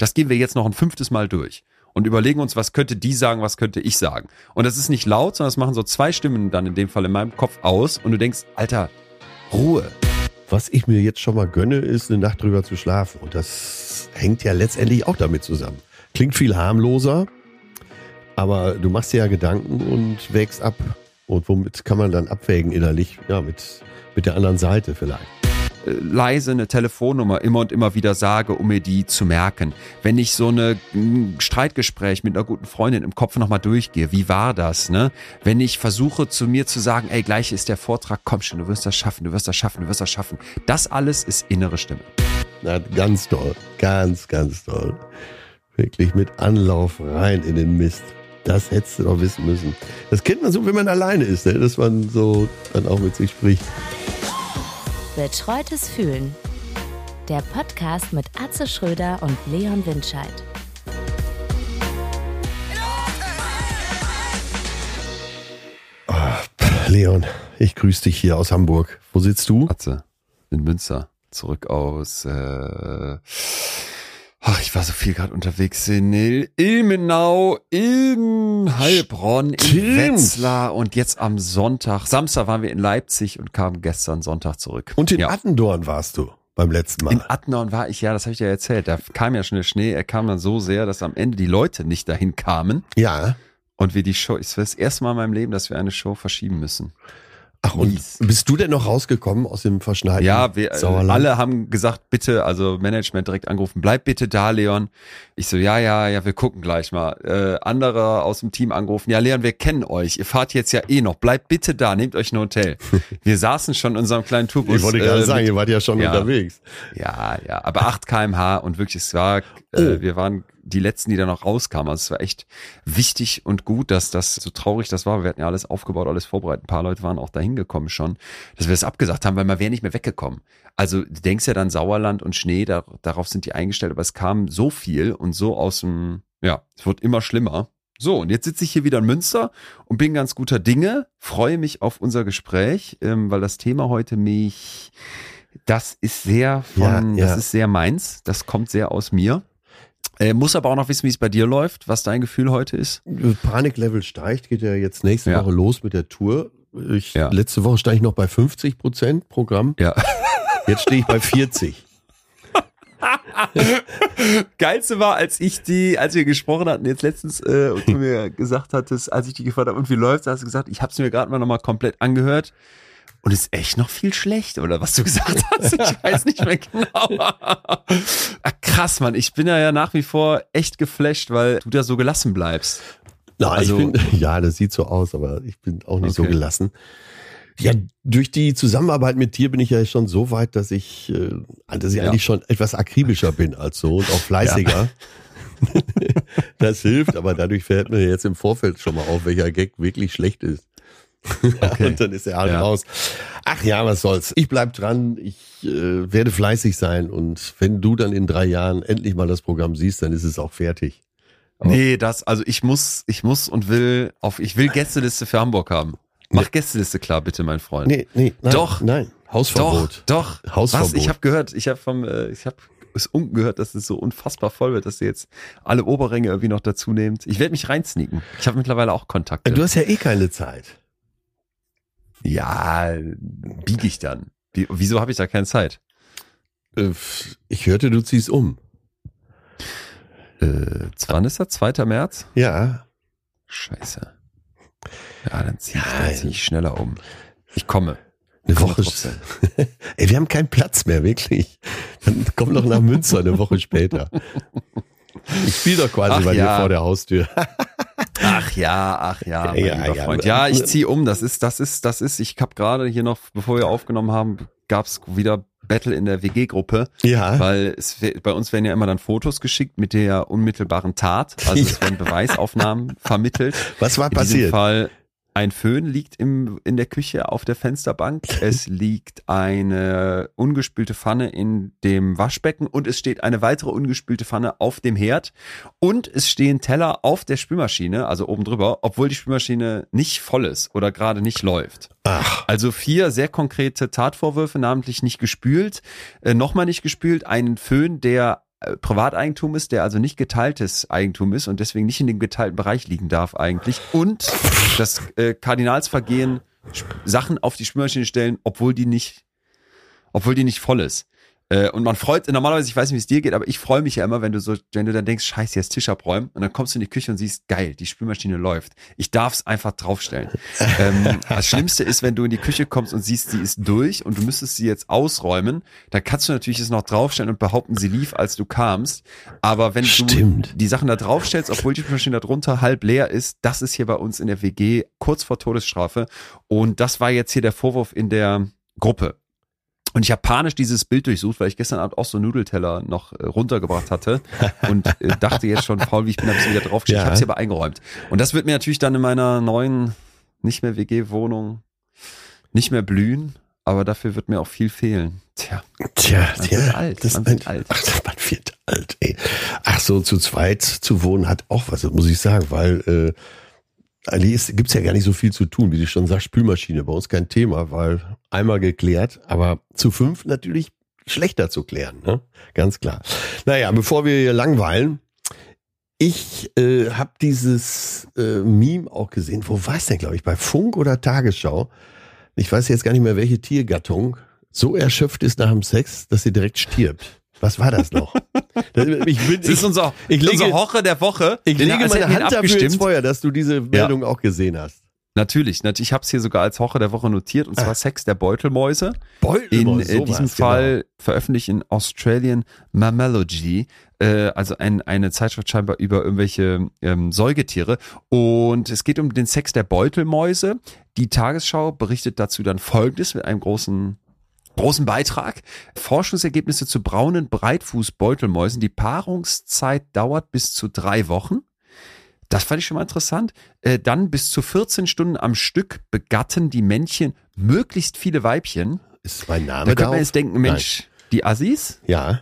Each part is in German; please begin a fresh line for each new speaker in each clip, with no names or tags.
Das gehen wir jetzt noch ein fünftes Mal durch und überlegen uns, was könnte die sagen, was könnte ich sagen. Und das ist nicht laut, sondern das machen so zwei Stimmen dann in dem Fall in meinem Kopf aus und du denkst, Alter, Ruhe.
Was ich mir jetzt schon mal gönne, ist eine Nacht drüber zu schlafen. Und das hängt ja letztendlich auch damit zusammen. Klingt viel harmloser, aber du machst dir ja Gedanken und wägst ab. Und womit kann man dann abwägen innerlich? Ja, mit, mit der anderen Seite vielleicht
leise eine Telefonnummer immer und immer wieder sage, um mir die zu merken. Wenn ich so eine, ein Streitgespräch mit einer guten Freundin im Kopf nochmal durchgehe, wie war das, ne? Wenn ich versuche zu mir zu sagen, ey, gleich ist der Vortrag, komm schon, du wirst das schaffen, du wirst das schaffen, du wirst das schaffen. Das alles ist innere Stimme.
Na, ganz toll, ganz, ganz toll. Wirklich mit Anlauf rein in den Mist. Das hättest du doch wissen müssen. Das kennt man so, wenn man alleine ist, ne? dass man so dann auch mit sich spricht.
Betreutes Fühlen. Der Podcast mit Atze Schröder und Leon Windscheid.
Oh, Leon, ich grüße dich hier aus Hamburg. Wo sitzt du?
Atze, in Münster. Zurück aus äh, Ach, ich war so viel gerade unterwegs in Ilmenau, in Heilbronn, in. Wetzlar und jetzt am Sonntag. Samstag waren wir in Leipzig und kamen gestern Sonntag zurück.
Und in ja. Attendorn warst du beim letzten Mal.
In Attendorn war ich, ja, das habe ich dir erzählt. Da kam ja schon der Schnee. Er kam dann so sehr, dass am Ende die Leute nicht dahin kamen.
Ja.
Und wir die Show, es war das erste Mal in meinem Leben, dass wir eine Show verschieben müssen.
Ach, und bist du denn noch rausgekommen aus dem verschneiten
Ja, wir Sauerland? alle haben gesagt, bitte, also Management direkt angerufen, bleib bitte da, Leon. Ich so, ja, ja, ja, wir gucken gleich mal. Äh, andere aus dem Team angerufen, ja, Leon, wir kennen euch. Ihr fahrt jetzt ja eh noch. Bleibt bitte da, nehmt euch ein Hotel. wir saßen schon in unserem kleinen Tourbus.
Ich wollte gerade äh, sagen, ihr wart ja schon ja, unterwegs.
Ja, ja, aber 8 kmh und wirklich, es war, äh, oh. äh, wir waren die letzten, die da noch rauskamen. Also es war echt wichtig und gut, dass das so traurig das war. Wir hatten ja alles aufgebaut, alles vorbereitet. Ein paar Leute waren auch dahin gekommen schon, dass wir das abgesagt haben, weil man wäre nicht mehr weggekommen. Also du denkst ja dann Sauerland und Schnee, da, darauf sind die eingestellt, aber es kam so viel und so aus dem, ja, es wird immer schlimmer. So, und jetzt sitze ich hier wieder in Münster und bin ganz guter Dinge, freue mich auf unser Gespräch, ähm, weil das Thema heute mich, das ist sehr von, ja, ja. das ist sehr meins, das kommt sehr aus mir. Äh, muss aber auch noch wissen, wie es bei dir läuft, was dein Gefühl heute ist.
Paniklevel steigt, geht ja jetzt nächste ja. Woche los mit der Tour. Ich, ja. Letzte Woche stand ich noch bei 50 Prozent Programm.
Ja.
Jetzt stehe ich bei 40.
Geilste war, als ich die, als wir gesprochen hatten, jetzt letztens, äh, und du mir gesagt hattest, als ich die gefragt habe, und wie läuft's, hast du gesagt, ich habe es mir gerade mal nochmal komplett angehört. Und ist echt noch viel schlecht, oder was du gesagt hast? Ich weiß nicht mehr genau. Krass, Mann. Ich bin ja, ja nach wie vor echt geflasht, weil du da so gelassen bleibst.
Na, also, bin, ja, das sieht so aus, aber ich bin auch nicht okay. so gelassen. Ja, durch die Zusammenarbeit mit dir bin ich ja schon so weit, dass ich, äh, dass ich ja. eigentlich schon etwas akribischer bin als so und auch fleißiger. Ja. das hilft, aber dadurch fällt mir jetzt im Vorfeld schon mal auf, welcher Gag wirklich schlecht ist. Okay. und dann ist er halt ja. raus. Ach ja, was soll's. Ich bleib dran, ich äh, werde fleißig sein und wenn du dann in drei Jahren endlich mal das Programm siehst, dann ist es auch fertig.
Aber nee, das, also ich muss, ich muss und will auf, ich will Gästeliste für Hamburg haben. Mach nee. Gästeliste klar, bitte, mein Freund.
Nee, nee,
nein, doch,
nein, Hausverbot.
Doch, doch. Hausverbot. Was? Ich habe gehört, ich habe vom, äh, ich habe es unten gehört, dass es so unfassbar voll wird, dass ihr jetzt alle Oberränge irgendwie noch dazu nehmt. Ich werde mich reinsneaken. Ich habe mittlerweile auch Kontakte.
Du hast ja eh keine Zeit.
Ja, biege ich dann. Wie, wieso habe ich da keine Zeit?
Äh, ich hörte, du ziehst um.
Äh, wann ist das? 2. März?
Ja.
Scheiße. Ja, dann ziehe ich, ja, zieh ich schneller um. Ich komme.
Eine Woche. Ey, wir haben keinen Platz mehr, wirklich. Dann komm doch nach Münster eine Woche später. Ich spiele doch quasi ach, bei ja. dir vor der Haustür.
ach ja, ach ja, mein ja, lieber ja, Freund. Ja, ich ziehe um. Das ist, das ist, das ist. Ich habe gerade hier noch, bevor wir aufgenommen haben, gab's wieder Battle in der WG-Gruppe.
Ja.
Weil es, bei uns werden ja immer dann Fotos geschickt mit der unmittelbaren Tat. Also es werden Beweisaufnahmen vermittelt.
Was war
in
passiert? In
diesem Fall ein Föhn liegt im, in der Küche auf der Fensterbank. Es liegt eine ungespülte Pfanne in dem Waschbecken und es steht eine weitere ungespülte Pfanne auf dem Herd. Und es stehen Teller auf der Spülmaschine, also oben drüber, obwohl die Spülmaschine nicht voll ist oder gerade nicht läuft.
Ach.
Also vier sehr konkrete Tatvorwürfe, namentlich nicht gespült, äh, nochmal nicht gespült, einen Föhn, der Privateigentum ist, der also nicht geteiltes Eigentum ist und deswegen nicht in dem geteilten Bereich liegen darf eigentlich. Und das äh, Kardinalsvergehen Sachen auf die Spülmaschine stellen, obwohl die nicht, obwohl die nicht voll ist. Äh, und man freut, normalerweise, ich weiß nicht, wie es dir geht, aber ich freue mich ja immer, wenn du so, wenn du dann denkst, scheiße, jetzt Tisch abräumen und dann kommst du in die Küche und siehst, geil, die Spülmaschine läuft. Ich darf es einfach draufstellen. ähm, das Schlimmste ist, wenn du in die Küche kommst und siehst, sie ist durch und du müsstest sie jetzt ausräumen, dann kannst du natürlich es noch draufstellen und behaupten, sie lief, als du kamst. Aber wenn
Stimmt.
du die Sachen da draufstellst, obwohl die Spülmaschine darunter halb leer ist, das ist hier bei uns in der WG kurz vor Todesstrafe. Und das war jetzt hier der Vorwurf in der Gruppe. Und ich habe panisch dieses Bild durchsucht, weil ich gestern Abend auch so Nudelteller noch äh, runtergebracht hatte und äh, dachte jetzt schon, faul wie ich bin, habe ich wieder draufgestellt. Ja. Ich habe sie aber eingeräumt. Und das wird mir natürlich dann in meiner neuen, nicht mehr WG-Wohnung nicht mehr blühen, aber dafür wird mir auch viel fehlen. Tja,
tja, man tja, wird alt. Das man wird alt. Ach, man wird alt. Ey. Ach so, zu zweit zu wohnen hat auch was, muss ich sagen, weil äh, eigentlich gibt's ja gar nicht so viel zu tun, wie du schon sagst, Spülmaschine, bei uns kein Thema, weil einmal geklärt, aber zu fünf natürlich schlechter zu klären, ne? ganz klar. Naja, bevor wir hier langweilen, ich äh, habe dieses äh, Meme auch gesehen, wo war es denn, glaube ich, bei Funk oder Tagesschau? Ich weiß jetzt gar nicht mehr, welche Tiergattung so erschöpft ist nach dem Sex, dass sie direkt stirbt. Was war das noch?
Ich bin, das ist unser, ich lege, unser Hoche der Woche.
Ich lege meine Hand dafür ins Feuer, dass du diese Meldung ja. auch gesehen hast.
Natürlich, natürlich. Ich habe es hier sogar als Hoche der Woche notiert und zwar ah. Sex der Beutelmäuse.
Beutelmäuse.
In äh, diesem Fall genau. veröffentlicht in Australian Mammalogy, äh, also ein, eine Zeitschrift scheinbar über irgendwelche ähm, Säugetiere. Und es geht um den Sex der Beutelmäuse. Die Tagesschau berichtet dazu dann Folgendes mit einem großen großen Beitrag. Forschungsergebnisse zu braunen Breitfußbeutelmäusen. Die Paarungszeit dauert bis zu drei Wochen. Das fand ich schon mal interessant. Äh, dann bis zu 14 Stunden am Stück begatten die Männchen möglichst viele Weibchen.
Ist mein Name
da? könnte man jetzt denken, Mensch, Nein. die Assis?
Ja.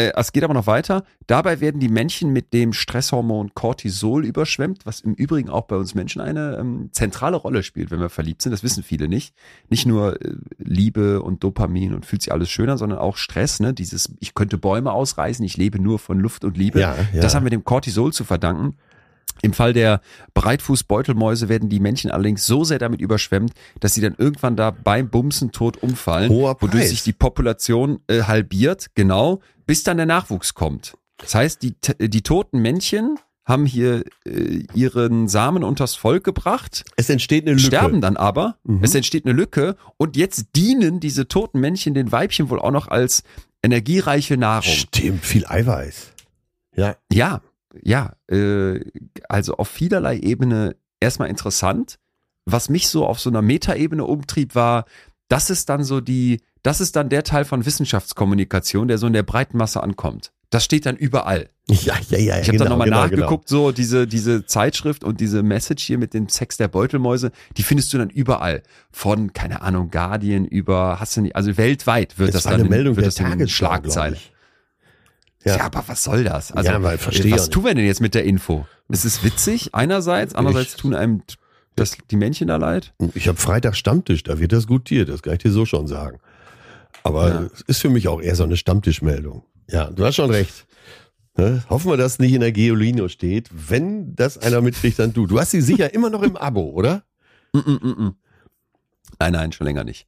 Äh, es geht aber noch weiter. Dabei werden die Männchen mit dem Stresshormon Cortisol überschwemmt, was im Übrigen auch bei uns Menschen eine ähm, zentrale Rolle spielt, wenn wir verliebt sind. Das wissen viele nicht. Nicht nur äh, Liebe und Dopamin und fühlt sich alles schöner, sondern auch Stress. Ne? Dieses, ich könnte Bäume ausreißen, ich lebe nur von Luft und Liebe. Ja, ja. Das haben wir dem Cortisol zu verdanken. Im Fall der Breitfußbeutelmäuse werden die Männchen allerdings so sehr damit überschwemmt, dass sie dann irgendwann da beim Bumsen tot umfallen, wodurch sich die Population äh, halbiert, genau, bis dann der Nachwuchs kommt. Das heißt, die, die toten Männchen haben hier äh, ihren Samen unters Volk gebracht.
Es entsteht eine Lücke.
Sterben dann aber. Mhm. Es entsteht eine Lücke und jetzt dienen diese toten Männchen den Weibchen wohl auch noch als energiereiche Nahrung.
Stimmt, viel Eiweiß.
Ja. Ja, ja, äh, also auf vielerlei Ebene erstmal interessant. Was mich so auf so einer Metaebene umtrieb, war, das ist dann so die, das ist dann der Teil von Wissenschaftskommunikation, der so in der breiten Masse ankommt. Das steht dann überall.
Ja, ja, ja.
Ich habe genau, dann nochmal genau, nachgeguckt, genau. so diese, diese Zeitschrift und diese Message hier mit dem Sex der Beutelmäuse, die findest du dann überall. Von, keine Ahnung, Guardian über, hast du nicht, also weltweit wird das,
das
dann,
eine Meldung
wird
der das in Schlagzeile.
Ja. ja, aber was soll das? Also,
ja, weil verstehe
was tun wir denn jetzt mit der Info? Es ist witzig einerseits, andererseits tun einem das, die Männchen da leid.
Ich habe Freitag Stammtisch, da wird das gutiert, das kann ich dir so schon sagen. Aber ja. es ist für mich auch eher so eine Stammtischmeldung. Ja, du hast schon recht. Ne? Hoffen wir, dass es nicht in der Geolino steht. Wenn das einer mitkriegt, dann du. Du hast sie sicher immer noch im Abo, oder?
Mm -mm -mm. Nein, nein, schon länger nicht.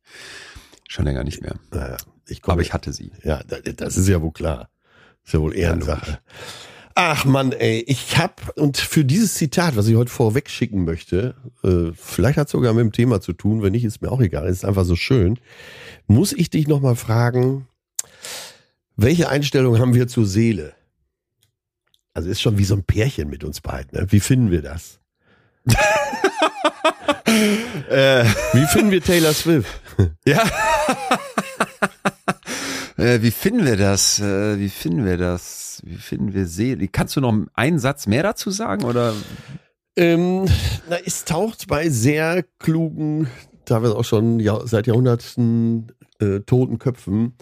Schon länger nicht mehr.
Naja, ich
Aber ich hatte sie.
Ja, das ist ja wohl klar. Ist ja wohl Ehrensache. Ach man, ey, ich hab, und für dieses Zitat, was ich heute vorweg schicken möchte, äh, vielleicht hat es sogar mit dem Thema zu tun, wenn nicht, ist mir auch egal, es ist einfach so schön, muss ich dich nochmal fragen, welche Einstellung haben wir zur Seele? Also ist schon wie so ein Pärchen mit uns beiden, ne? Wie finden wir das? äh. Wie finden wir Taylor Swift?
ja. Äh, wie finden wir das? Äh, wie finden wir das? Wie finden wir Seele? Kannst du noch einen Satz mehr dazu sagen oder?
Ähm, na, es taucht bei sehr klugen, teilweise auch schon ja, seit Jahrhunderten äh, toten Köpfen,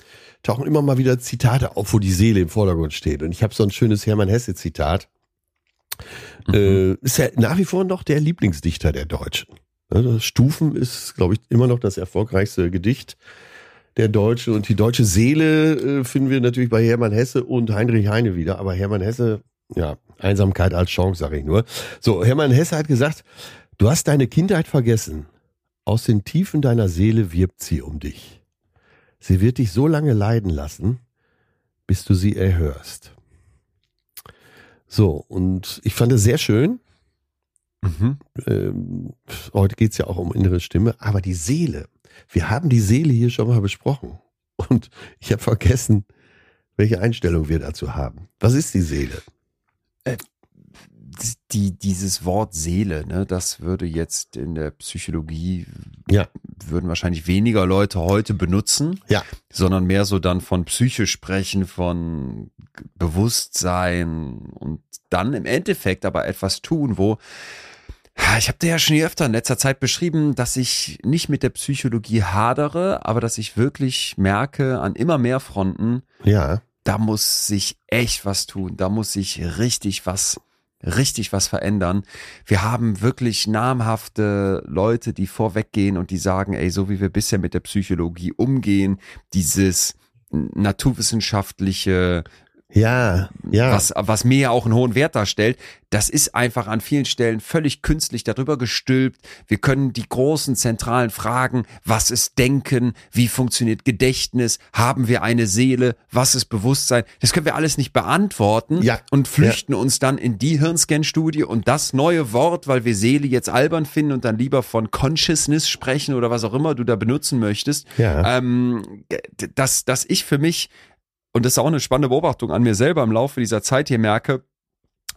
tauchen immer mal wieder Zitate auf, wo die Seele im Vordergrund steht. Und ich habe so ein schönes Hermann Hesse-Zitat. Mhm. Äh, ist ja nach wie vor noch der Lieblingsdichter der Deutschen. Stufen ist, glaube ich, immer noch das erfolgreichste Gedicht der Deutsche und die deutsche Seele äh, finden wir natürlich bei Hermann Hesse und Heinrich Heine wieder. Aber Hermann Hesse, ja, Einsamkeit als Chance, sage ich nur. So, Hermann Hesse hat gesagt, du hast deine Kindheit vergessen. Aus den Tiefen deiner Seele wirbt sie um dich. Sie wird dich so lange leiden lassen, bis du sie erhörst. So, und ich fand es sehr schön. Mhm. Ähm, heute geht's ja auch um innere Stimme, aber die Seele. Wir haben die Seele hier schon mal besprochen. Und ich habe vergessen, welche Einstellung wir dazu haben. Was ist die Seele?
Äh, die, dieses Wort Seele, ne, das würde jetzt in der Psychologie, ja. würden wahrscheinlich weniger Leute heute benutzen,
ja.
sondern mehr so dann von Psyche sprechen, von Bewusstsein und dann im Endeffekt aber etwas tun, wo ich habe dir ja schon öfter in letzter Zeit beschrieben, dass ich nicht mit der Psychologie hadere, aber dass ich wirklich merke an immer mehr Fronten,
ja.
da muss sich echt was tun, da muss sich richtig was richtig was verändern. Wir haben wirklich namhafte Leute, die vorweggehen und die sagen, ey, so wie wir bisher mit der Psychologie umgehen, dieses naturwissenschaftliche
ja, ja.
Was, was mir ja auch einen hohen Wert darstellt. Das ist einfach an vielen Stellen völlig künstlich darüber gestülpt. Wir können die großen zentralen Fragen, was ist Denken, wie funktioniert Gedächtnis, haben wir eine Seele, was ist Bewusstsein, das können wir alles nicht beantworten
ja,
und flüchten ja. uns dann in die Hirnscan-Studie und das neue Wort, weil wir Seele jetzt albern finden und dann lieber von Consciousness sprechen oder was auch immer du da benutzen möchtest,
ja.
ähm, dass, dass ich für mich und das ist auch eine spannende Beobachtung an mir selber im Laufe dieser Zeit hier merke,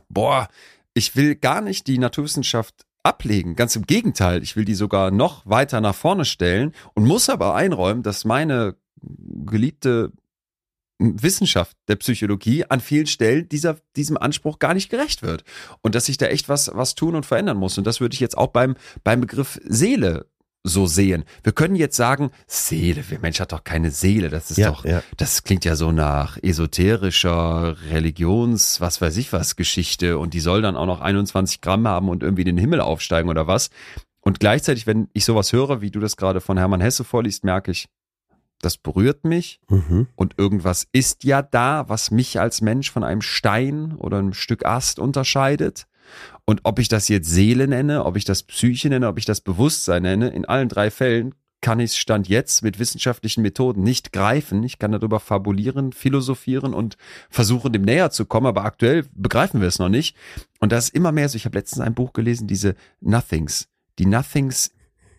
boah, ich will gar nicht die Naturwissenschaft ablegen. Ganz im Gegenteil, ich will die sogar noch weiter nach vorne stellen und muss aber einräumen, dass meine geliebte Wissenschaft der Psychologie an vielen Stellen dieser, diesem Anspruch gar nicht gerecht wird. Und dass ich da echt was, was tun und verändern muss. Und das würde ich jetzt auch beim, beim Begriff Seele so sehen. Wir können jetzt sagen, Seele, der Mensch hat doch keine Seele. Das ist
ja,
doch,
ja.
das klingt ja so nach esoterischer Religions, was weiß ich was, Geschichte und die soll dann auch noch 21 Gramm haben und irgendwie in den Himmel aufsteigen oder was. Und gleichzeitig, wenn ich sowas höre, wie du das gerade von Hermann Hesse vorliest, merke ich, das berührt mich
mhm.
und irgendwas ist ja da, was mich als Mensch von einem Stein oder einem Stück Ast unterscheidet. Und ob ich das jetzt Seele nenne, ob ich das Psyche nenne, ob ich das Bewusstsein nenne, in allen drei Fällen kann ich es Stand jetzt mit wissenschaftlichen Methoden nicht greifen. Ich kann darüber fabulieren, philosophieren und versuchen, dem näher zu kommen, aber aktuell begreifen wir es noch nicht. Und das ist immer mehr so. Ich habe letztens ein Buch gelesen, diese Nothings. Die Nothings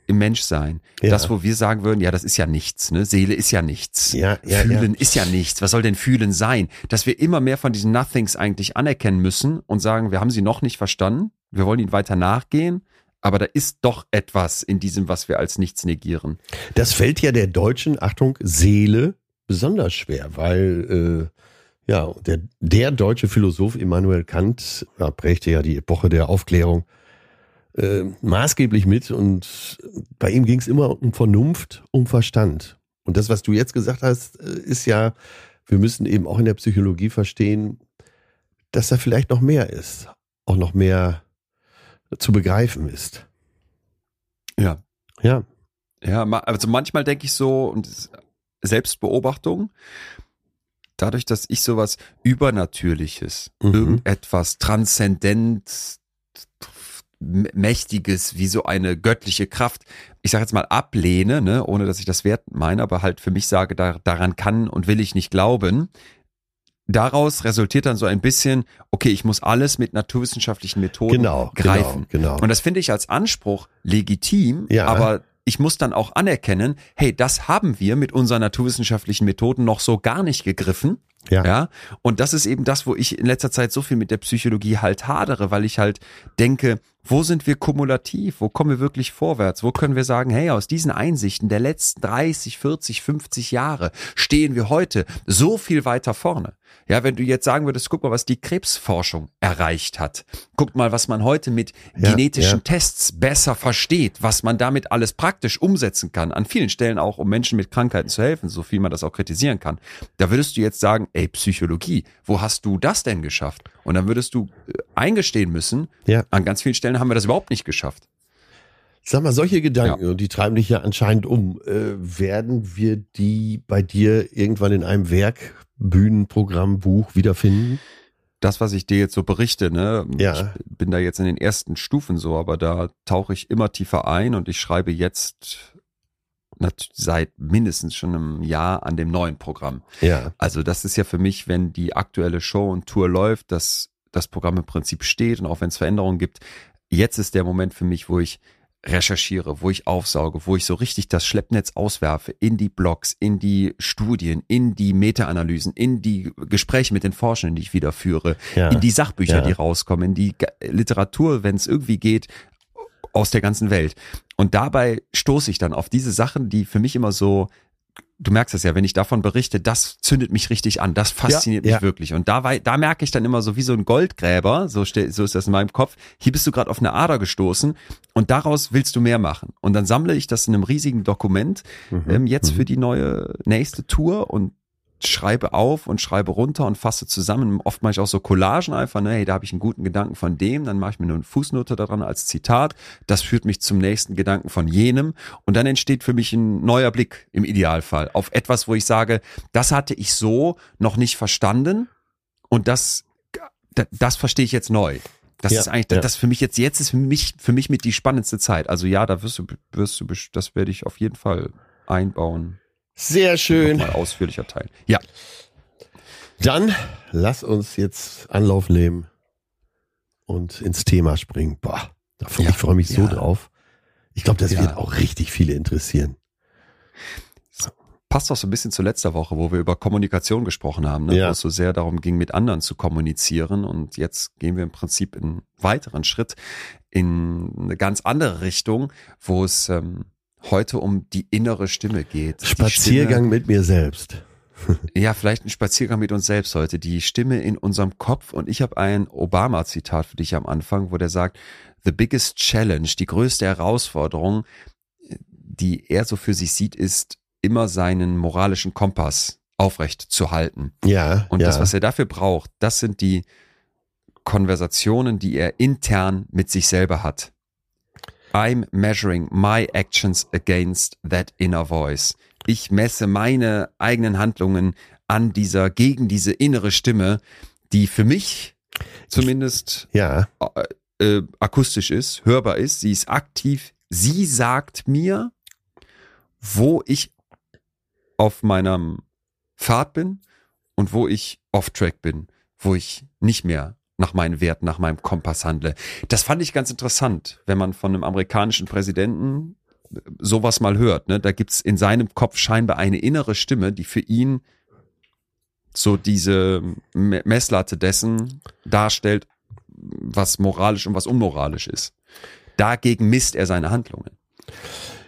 im Menschsein. Ja. Das, wo wir sagen würden, ja, das ist ja nichts, ne? Seele ist ja nichts.
Ja, ja,
fühlen
ja.
ist ja nichts. Was soll denn fühlen sein? Dass wir immer mehr von diesen Nothings eigentlich anerkennen müssen und sagen, wir haben sie noch nicht verstanden. Wir wollen ihnen weiter nachgehen. Aber da ist doch etwas in diesem, was wir als nichts negieren.
Das fällt ja der deutschen, Achtung, Seele besonders schwer, weil äh, ja, der, der deutsche Philosoph Immanuel Kant ja, prägte ja die Epoche der Aufklärung äh, maßgeblich mit und bei ihm ging es immer um Vernunft, um Verstand. Und das, was du jetzt gesagt hast, äh, ist ja, wir müssen eben auch in der Psychologie verstehen, dass da vielleicht noch mehr ist, auch noch mehr zu begreifen ist.
Ja.
Ja.
Ja, also manchmal denke ich so, und Selbstbeobachtung, dadurch, dass ich sowas Übernatürliches, mhm. irgendetwas transzendent Mächtiges, wie so eine göttliche Kraft, ich sage jetzt mal ablehne, ne, ohne dass ich das wert meine, aber halt für mich sage, da, daran kann und will ich nicht glauben. Daraus resultiert dann so ein bisschen, okay, ich muss alles mit naturwissenschaftlichen Methoden
genau,
greifen.
Genau, genau.
Und das finde ich als Anspruch legitim,
ja.
aber ich muss dann auch anerkennen, hey, das haben wir mit unseren naturwissenschaftlichen Methoden noch so gar nicht gegriffen.
Ja.
ja. Und das ist eben das, wo ich in letzter Zeit so viel mit der Psychologie halt hadere, weil ich halt denke, wo sind wir kumulativ? Wo kommen wir wirklich vorwärts? Wo können wir sagen, hey, aus diesen Einsichten der letzten 30, 40, 50 Jahre stehen wir heute so viel weiter vorne? Ja, wenn du jetzt sagen würdest, guck mal, was die Krebsforschung erreicht hat. Guck mal, was man heute mit
ja,
genetischen
ja.
Tests besser versteht, was man damit alles praktisch umsetzen kann. An vielen Stellen auch, um Menschen mit Krankheiten zu helfen, so viel man das auch kritisieren kann. Da würdest du jetzt sagen, ey, Psychologie, wo hast du das denn geschafft? Und dann würdest du äh, eingestehen müssen,
ja.
an ganz vielen Stellen haben wir das überhaupt nicht geschafft.
Sag mal, solche Gedanken, ja. und die treiben dich ja anscheinend um, äh, werden wir die bei dir irgendwann in einem Werk, Bühnenprogramm, Buch wiederfinden?
Das, was ich dir jetzt so berichte, ne, ja. ich bin da jetzt in den ersten Stufen so, aber da tauche ich immer tiefer ein und ich schreibe jetzt seit mindestens schon einem Jahr an dem neuen Programm.
Ja.
Also das ist ja für mich, wenn die aktuelle Show und Tour läuft, dass das Programm im Prinzip steht und auch wenn es Veränderungen gibt, jetzt ist der Moment für mich, wo ich recherchiere, wo ich aufsauge, wo ich so richtig das Schleppnetz auswerfe in die Blogs, in die Studien, in die Meta-Analysen, in die Gespräche mit den Forschenden, die ich wieder führe, ja. in die Sachbücher, ja. die rauskommen, in die Literatur, wenn es irgendwie geht, aus der ganzen Welt. Und dabei stoße ich dann auf diese Sachen, die für mich immer so du merkst es ja, wenn ich davon berichte, das zündet mich richtig an, das fasziniert ja, mich ja. wirklich. Und da, da merke ich dann immer so wie so ein Goldgräber, so, so ist das in meinem Kopf, hier bist du gerade auf eine Ader gestoßen und daraus willst du mehr machen. Und dann sammle ich das in einem riesigen Dokument mhm. ähm, jetzt mhm. für die neue nächste Tour und schreibe auf und schreibe runter und fasse zusammen. Oft mache ich auch so Collagen einfach, ne, hey, da habe ich einen guten Gedanken von dem, dann mache ich mir nur eine Fußnote daran als Zitat. Das führt mich zum nächsten Gedanken von jenem und dann entsteht für mich ein neuer Blick im Idealfall auf etwas, wo ich sage, das hatte ich so noch nicht verstanden und das, das verstehe ich jetzt neu. Das ja, ist eigentlich, ja. das für mich jetzt, jetzt ist für mich, für mich mit die spannendste Zeit. Also ja, da wirst du, wirst du, das werde ich auf jeden Fall einbauen.
Sehr schön.
Mal ausführlicher teilen. Ja.
Dann lass uns jetzt Anlauf nehmen und ins Thema springen. Boah, ja. ich freue mich so ja. drauf. Ich glaube, das ja. wird auch richtig viele interessieren.
Passt auch so ein bisschen zu letzter Woche, wo wir über Kommunikation gesprochen haben, ne? ja. wo es so sehr darum ging, mit anderen zu kommunizieren. Und jetzt gehen wir im Prinzip einen weiteren Schritt in eine ganz andere Richtung, wo es ähm, heute um die innere Stimme geht.
Spaziergang
Stimme,
mit mir selbst.
ja, vielleicht ein Spaziergang mit uns selbst heute. Die Stimme in unserem Kopf. Und ich habe ein Obama-Zitat für dich am Anfang, wo der sagt, The biggest challenge, die größte Herausforderung, die er so für sich sieht, ist immer seinen moralischen Kompass aufrecht zu halten.
Ja.
Und
ja.
das, was er dafür braucht, das sind die Konversationen, die er intern mit sich selber hat. I'm measuring my actions against that inner voice. Ich messe meine eigenen Handlungen an dieser, gegen diese innere Stimme, die für mich zumindest
ja.
äh, äh, akustisch ist, hörbar ist. Sie ist aktiv. Sie sagt mir, wo ich auf meinem Pfad bin und wo ich off-track bin, wo ich nicht mehr nach meinen Werten, nach meinem Kompass handle. Das fand ich ganz interessant, wenn man von einem amerikanischen Präsidenten sowas mal hört. Ne? Da gibt's in seinem Kopf scheinbar eine innere Stimme, die für ihn so diese Messlatte dessen darstellt, was moralisch und was unmoralisch ist. Dagegen misst er seine Handlungen.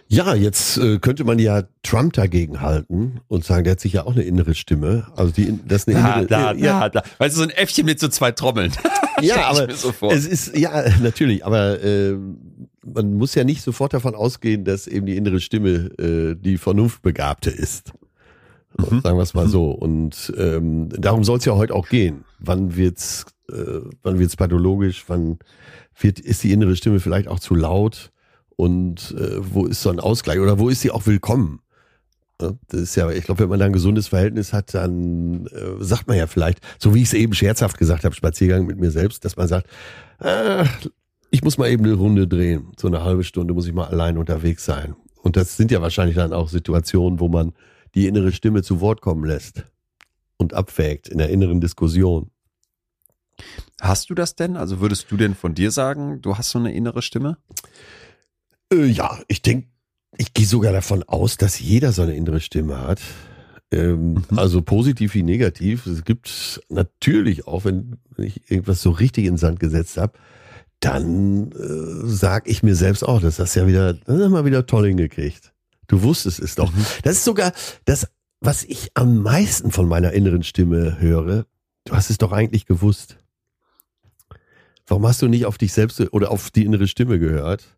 Ja, jetzt äh, könnte man ja Trump dagegen halten und sagen, der hat sich ja auch eine innere Stimme. Also die, das ist eine
innere, da, da, ja. da, Weißt du, so ein Äffchen mit so zwei Trommeln.
ja, aber so es ist ja natürlich, aber äh, man muss ja nicht sofort davon ausgehen, dass eben die innere Stimme äh, die Vernunftbegabte ist. Mhm. Sagen wir es mal mhm. so. Und ähm, darum soll es ja heute auch gehen. Wann wird's, äh, wann wird's pathologisch? Wann wird ist die innere Stimme vielleicht auch zu laut? Und äh, wo ist so ein Ausgleich oder wo ist sie auch willkommen? Das ist ja, ich glaube, wenn man da ein gesundes Verhältnis hat, dann äh, sagt man ja vielleicht, so wie ich es eben scherzhaft gesagt habe, Spaziergang mit mir selbst, dass man sagt, äh, ich muss mal eben eine Runde drehen, so eine halbe Stunde muss ich mal allein unterwegs sein. Und das sind ja wahrscheinlich dann auch Situationen, wo man die innere Stimme zu Wort kommen lässt und abwägt in der inneren Diskussion.
Hast du das denn? Also würdest du denn von dir sagen, du hast so eine innere Stimme?
Äh, ja, ich denke, ich gehe sogar davon aus, dass jeder so eine innere Stimme hat. Ähm, mhm. Also positiv wie negativ. Es gibt natürlich auch, wenn ich irgendwas so richtig in den Sand gesetzt habe, dann äh, sag ich mir selbst auch, das ja wieder, das ist mal wieder toll hingekriegt. Du wusstest es doch. Mhm. Das ist sogar das, was ich am meisten von meiner inneren Stimme höre. Du hast es doch eigentlich gewusst. Warum hast du nicht auf dich selbst oder auf die innere Stimme gehört?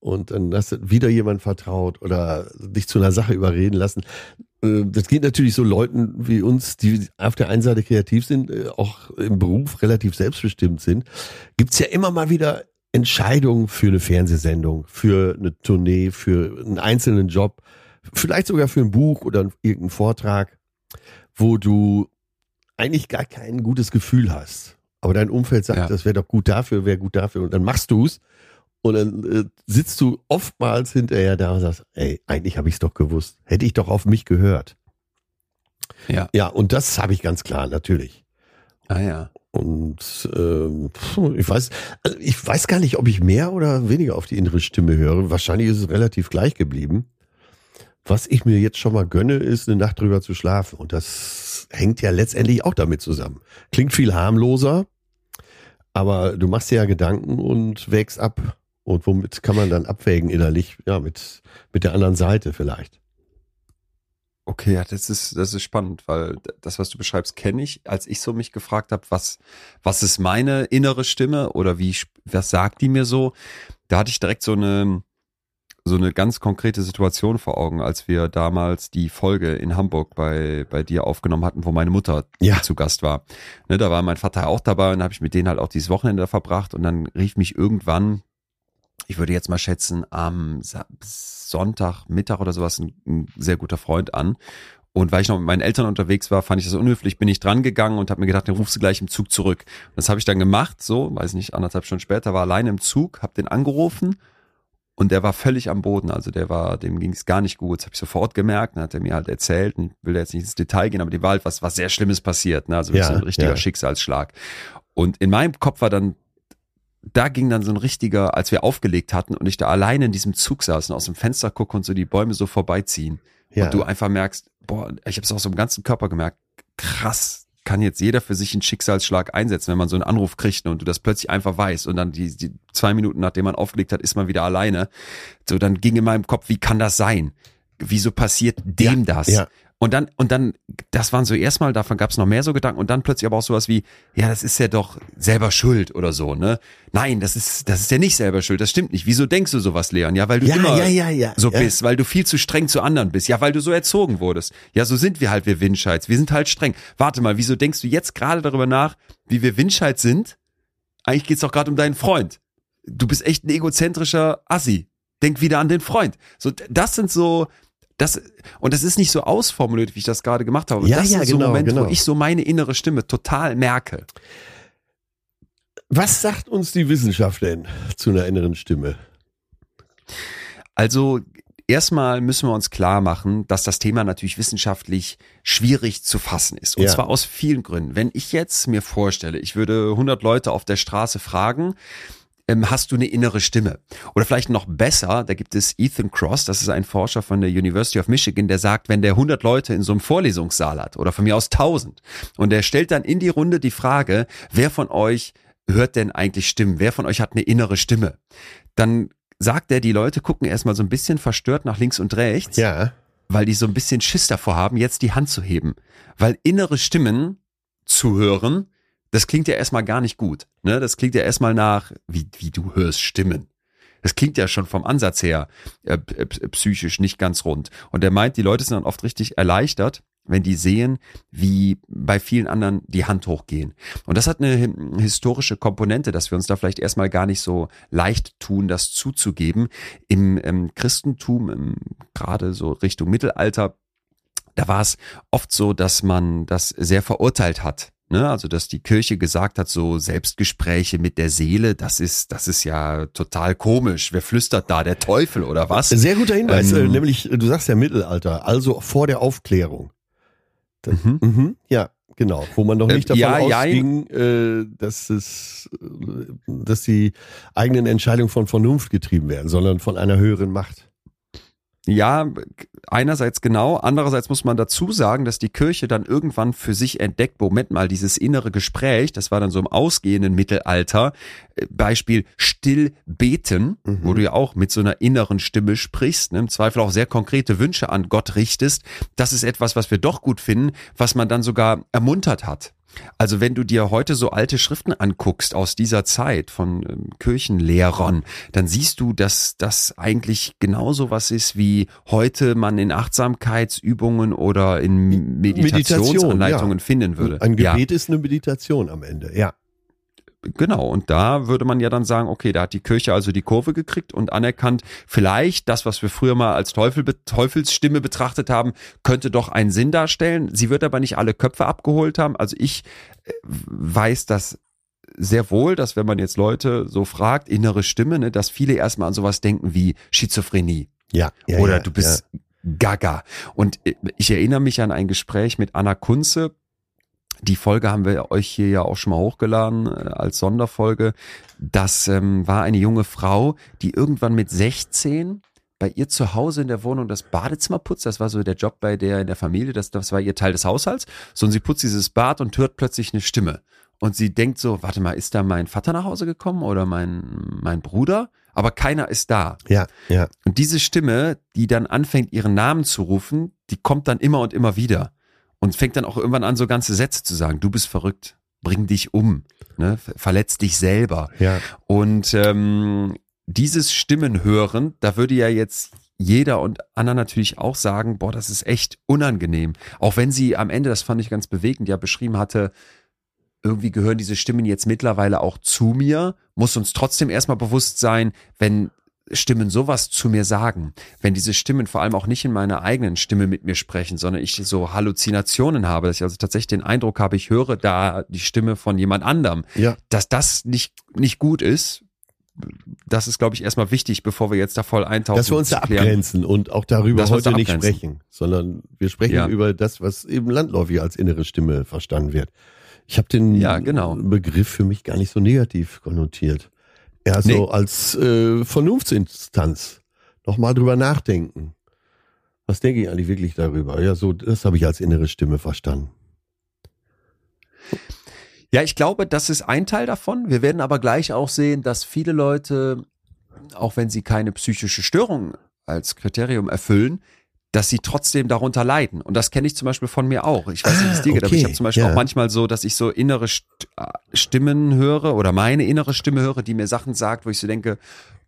Und dann hast du wieder jemand vertraut oder dich zu einer Sache überreden lassen. Äh, das geht natürlich so Leuten wie uns, die auf der einen Seite kreativ sind, äh, auch im Beruf relativ selbstbestimmt sind. Gibt's ja immer mal wieder Entscheidung für eine Fernsehsendung, für eine Tournee, für einen einzelnen Job, vielleicht sogar für ein Buch oder irgendeinen Vortrag, wo du eigentlich gar kein gutes Gefühl hast. Aber dein Umfeld sagt, ja. das wäre doch gut dafür, wäre gut dafür. Und dann machst du es. Und dann äh, sitzt du oftmals hinterher da und sagst, ey, eigentlich habe ich es doch gewusst. Hätte ich doch auf mich gehört. Ja. Ja, und das habe ich ganz klar, natürlich.
Ah ja.
Und ähm, ich weiß, also ich weiß gar nicht, ob ich mehr oder weniger auf die innere Stimme höre. Wahrscheinlich ist es relativ gleich geblieben. Was ich mir jetzt schon mal gönne, ist eine Nacht drüber zu schlafen. Und das hängt ja letztendlich auch damit zusammen. Klingt viel harmloser, aber du machst dir ja Gedanken und wägst ab. Und womit kann man dann abwägen innerlich? Ja, mit, mit der anderen Seite vielleicht.
Okay, ja, das ist, das ist spannend, weil das, was du beschreibst, kenne ich. Als ich so mich gefragt habe, was, was ist meine innere Stimme oder wie, was sagt die mir so? Da hatte ich direkt so eine, so eine ganz konkrete Situation vor Augen, als wir damals die Folge in Hamburg bei, bei dir aufgenommen hatten, wo meine Mutter ja. zu Gast war. Ne, da war mein Vater auch dabei und habe ich mit denen halt auch dieses Wochenende verbracht und dann rief mich irgendwann ich würde jetzt mal schätzen, am Sonntag, Mittag oder sowas ein, ein sehr guter Freund an. Und weil ich noch mit meinen Eltern unterwegs war, fand ich das unhöflich, bin ich dran gegangen und habe mir gedacht, dann rufst du gleich im Zug zurück. Und das habe ich dann gemacht, so, weiß nicht, anderthalb Stunden später, war alleine im Zug, habe den angerufen und der war völlig am Boden. Also der war, dem ging es gar nicht gut. Das habe ich sofort gemerkt. Dann hat er mir halt erzählt, und will jetzt nicht ins Detail gehen, aber dem war halt was, was sehr Schlimmes passiert. Ne? Also ja, ein richtiger ja. Schicksalsschlag. Und in meinem Kopf war dann da ging dann so ein richtiger, als wir aufgelegt hatten und ich da alleine in diesem Zug saß und aus dem Fenster gucke und so die Bäume so vorbeiziehen. Ja. Und du einfach merkst, boah, ich habe es auch so im ganzen Körper gemerkt, krass, kann jetzt jeder für sich einen Schicksalsschlag einsetzen, wenn man so einen Anruf kriegt und du das plötzlich einfach weißt und dann die, die zwei Minuten, nachdem man aufgelegt hat, ist man wieder alleine. So, dann ging in meinem Kopf, wie kann das sein? Wieso passiert dem ja, das? Ja. Und dann, und dann, das waren so erstmal, davon gab es noch mehr so Gedanken und dann plötzlich aber auch sowas wie, ja, das ist ja doch selber schuld oder so, ne? Nein, das ist, das ist ja nicht selber schuld, das stimmt nicht. Wieso denkst du sowas, Leon? Ja, weil du
ja,
immer
ja, ja, ja,
so bist, weil du viel zu streng zu anderen bist. Ja, weil du so erzogen wurdest. Ja, so sind wir halt, wir Windscheids. Wir sind halt streng. Warte mal, wieso denkst du jetzt gerade darüber nach, wie wir Windscheid sind? Eigentlich geht's doch gerade um deinen Freund. Du bist echt ein egozentrischer Assi. Denk wieder an den Freund. So, das sind so, das, und das ist nicht so ausformuliert, wie ich das gerade gemacht habe.
Ja,
das
ja,
sind so
genau,
Momente,
genau.
wo ich so meine innere Stimme total merke.
Was sagt uns die Wissenschaft denn zu einer inneren Stimme?
Also erstmal müssen wir uns klar machen, dass das Thema natürlich wissenschaftlich schwierig zu fassen ist. Und ja. zwar aus vielen Gründen. Wenn ich jetzt mir vorstelle, ich würde 100 Leute auf der Straße fragen, ähm, hast du eine innere Stimme. Oder vielleicht noch besser, da gibt es Ethan Cross, das ist ein Forscher von der University of Michigan, der sagt, wenn der 100 Leute in so einem Vorlesungssaal hat oder von mir aus 1000 und der stellt dann in die Runde die Frage, wer von euch hört denn eigentlich Stimmen? Wer von euch hat eine innere Stimme? Dann sagt er, die Leute gucken erstmal so ein bisschen verstört nach links und rechts.
Ja.
Weil die so ein bisschen Schiss davor haben, jetzt die Hand zu heben. Weil innere Stimmen zu hören das klingt ja erstmal gar nicht gut. Ne? Das klingt ja erstmal nach, wie, wie du hörst Stimmen. Das klingt ja schon vom Ansatz her äh, psychisch nicht ganz rund. Und er meint, die Leute sind dann oft richtig erleichtert, wenn die sehen, wie bei vielen anderen die Hand hochgehen. Und das hat eine historische Komponente, dass wir uns da vielleicht erstmal gar nicht so leicht tun, das zuzugeben. Im, im Christentum, im, gerade so Richtung Mittelalter, da war es oft so, dass man das sehr verurteilt hat, Ne, also, dass die Kirche gesagt hat, so Selbstgespräche mit der Seele, das ist, das ist ja total komisch. Wer flüstert da? Der Teufel oder was?
Sehr guter Hinweis, ähm, nämlich, du sagst ja Mittelalter, also vor der Aufklärung. Mhm. Mhm, ja, genau. Wo man noch nicht davon ja, ausging, ja, äh, dass es, dass die eigenen Entscheidungen von Vernunft getrieben werden, sondern von einer höheren Macht.
Ja, einerseits genau, andererseits muss man dazu sagen, dass die Kirche dann irgendwann für sich entdeckt, Moment mal, dieses innere Gespräch, das war dann so im ausgehenden Mittelalter, äh, Beispiel still beten, mhm. wo du ja auch mit so einer inneren Stimme sprichst, ne, im Zweifel auch sehr konkrete Wünsche an Gott richtest, das ist etwas, was wir doch gut finden, was man dann sogar ermuntert hat. Also wenn du dir heute so alte Schriften anguckst aus dieser Zeit von ähm, Kirchenlehrern, dann siehst du, dass das eigentlich genauso was ist, wie heute man in Achtsamkeitsübungen oder in Meditationsanleitungen Meditation, ja. finden würde.
Ein Gebet ja. ist eine Meditation am Ende, ja.
Genau, und da würde man ja dann sagen, okay, da hat die Kirche also die Kurve gekriegt und anerkannt, vielleicht das, was wir früher mal als Teufel, Teufelsstimme betrachtet haben, könnte doch einen Sinn darstellen. Sie wird aber nicht alle Köpfe abgeholt haben. Also ich äh, weiß das sehr wohl, dass wenn man jetzt Leute so fragt, innere Stimme, ne, dass viele erstmal an sowas denken wie Schizophrenie.
Ja. ja
Oder
ja,
du bist ja. gaga. Und ich erinnere mich an ein Gespräch mit Anna Kunze, die Folge haben wir euch hier ja auch schon mal hochgeladen äh, als Sonderfolge. Das ähm, war eine junge Frau, die irgendwann mit 16 bei ihr zu Hause in der Wohnung das Badezimmer putzt. Das war so der Job bei der in der Familie. Das, das war ihr Teil des Haushalts. So, und sie putzt dieses Bad und hört plötzlich eine Stimme. Und sie denkt so, warte mal, ist da mein Vater nach Hause gekommen oder mein, mein Bruder? Aber keiner ist da.
Ja, ja.
Und diese Stimme, die dann anfängt, ihren Namen zu rufen, die kommt dann immer und immer wieder und fängt dann auch irgendwann an, so ganze Sätze zu sagen. Du bist verrückt, bring dich um, ne? verletz dich selber.
Ja.
Und ähm, dieses Stimmen hören, da würde ja jetzt jeder und Anna natürlich auch sagen, boah, das ist echt unangenehm. Auch wenn sie am Ende, das fand ich ganz bewegend, ja beschrieben hatte, irgendwie gehören diese Stimmen jetzt mittlerweile auch zu mir, muss uns trotzdem erstmal bewusst sein, wenn Stimmen sowas zu mir sagen, wenn diese Stimmen vor allem auch nicht in meiner eigenen Stimme mit mir sprechen, sondern ich so Halluzinationen habe, dass ich also tatsächlich den Eindruck habe, ich höre da die Stimme von jemand anderem,
ja.
dass das nicht, nicht gut ist, das ist, glaube ich, erstmal wichtig, bevor wir jetzt da voll eintauchen.
Dass wir uns da abgrenzen und auch darüber
Dass
heute
da
nicht sprechen, sondern wir sprechen
Ja.
über das, was eben landläufig als innere Stimme verstanden wird. Ich habe den
Ja, genau.
Begriff für mich gar nicht so negativ konnotiert. Eher so
Nee.
als äh, Vernunftsinstanz. Nochmal drüber nachdenken. Was denke ich eigentlich wirklich darüber? Ja, so, das habe ich als innere Stimme verstanden.
Ja, ich glaube, das ist ein Teil davon. Wir werden aber gleich auch sehen, dass viele Leute, auch wenn sie keine psychische Störung als Kriterium erfüllen, dass sie trotzdem darunter leiden. Und das kenne ich zum Beispiel von mir auch. Ich weiß nicht, wie es
Ah,
dir geht, aber ich habe zum Beispiel
ja.
auch manchmal so, dass ich so innere äh, Stimmen höre oder meine innere Stimme höre, die mir Sachen sagt, wo ich so denke,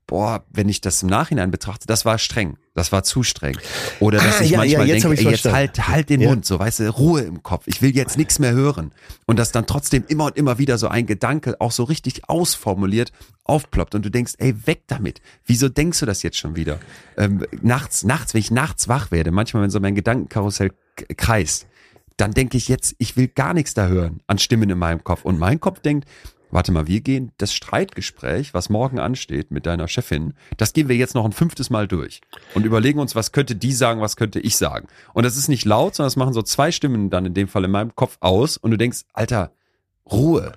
boah, wenn ich das im Nachhinein betrachte, das war streng, das war zu streng. Oder dass
Ah,
ich
ja,
manchmal
ja, jetzt
denke, ey, jetzt halt, halt den
Ja.
Mund, so weißt du, Ruhe im Kopf. Ich will jetzt nichts mehr hören. Und dass dann trotzdem immer und immer wieder so ein Gedanke auch so richtig ausformuliert aufploppt und du denkst, ey, weg damit. Wieso denkst du das jetzt schon wieder? Ähm, nachts, nachts, wenn ich nachts wach werde, manchmal, wenn so mein Gedankenkarussell kreist, dann denke ich jetzt, ich will gar nichts da hören an Stimmen in meinem Kopf. Und mein Kopf denkt, warte mal, wir gehen das Streitgespräch, was morgen ansteht mit deiner Chefin, das gehen wir jetzt noch ein fünftes Mal durch und überlegen uns, was könnte die sagen, was könnte ich sagen. Und das ist nicht laut, sondern das machen so zwei Stimmen dann in dem Fall in meinem Kopf aus und du denkst, Alter, Ruhe.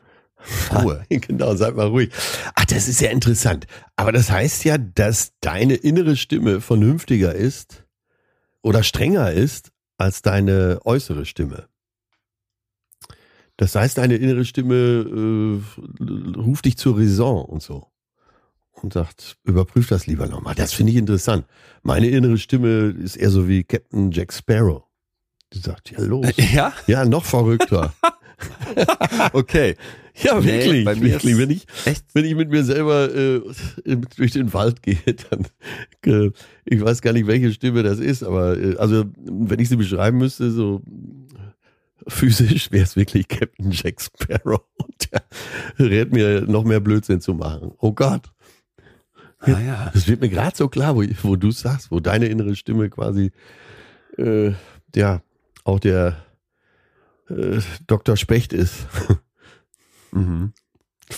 Ruhe.
Genau, seid mal ruhig. Ach, das ist ja interessant. Aber das heißt ja, dass deine innere Stimme vernünftiger ist oder strenger ist als deine äußere Stimme. Das heißt, deine innere Stimme äh, ruft dich zur Raison und so. Und sagt, überprüf das lieber nochmal. Das finde ich interessant. Meine innere Stimme ist eher so wie Captain Jack Sparrow. Die sagt, ja los.
Ja?
Ja, noch verrückter.
Okay.
Ja,
Nee,
wirklich, wirklich. Wenn ich,
Echt?
wenn ich mit mir selber äh, durch den Wald gehe, dann äh, ich weiß gar nicht, welche Stimme das ist, aber äh, also wenn ich sie beschreiben müsste, so physisch wäre es wirklich Captain Jack Sparrow und der rät mir noch mehr Blödsinn zu machen. Oh Gott,
Ah, ja.
das wird mir gerade so klar, wo, wo du sagst, wo deine innere Stimme quasi äh, ja auch der äh, Dr. Specht ist.
Mhm.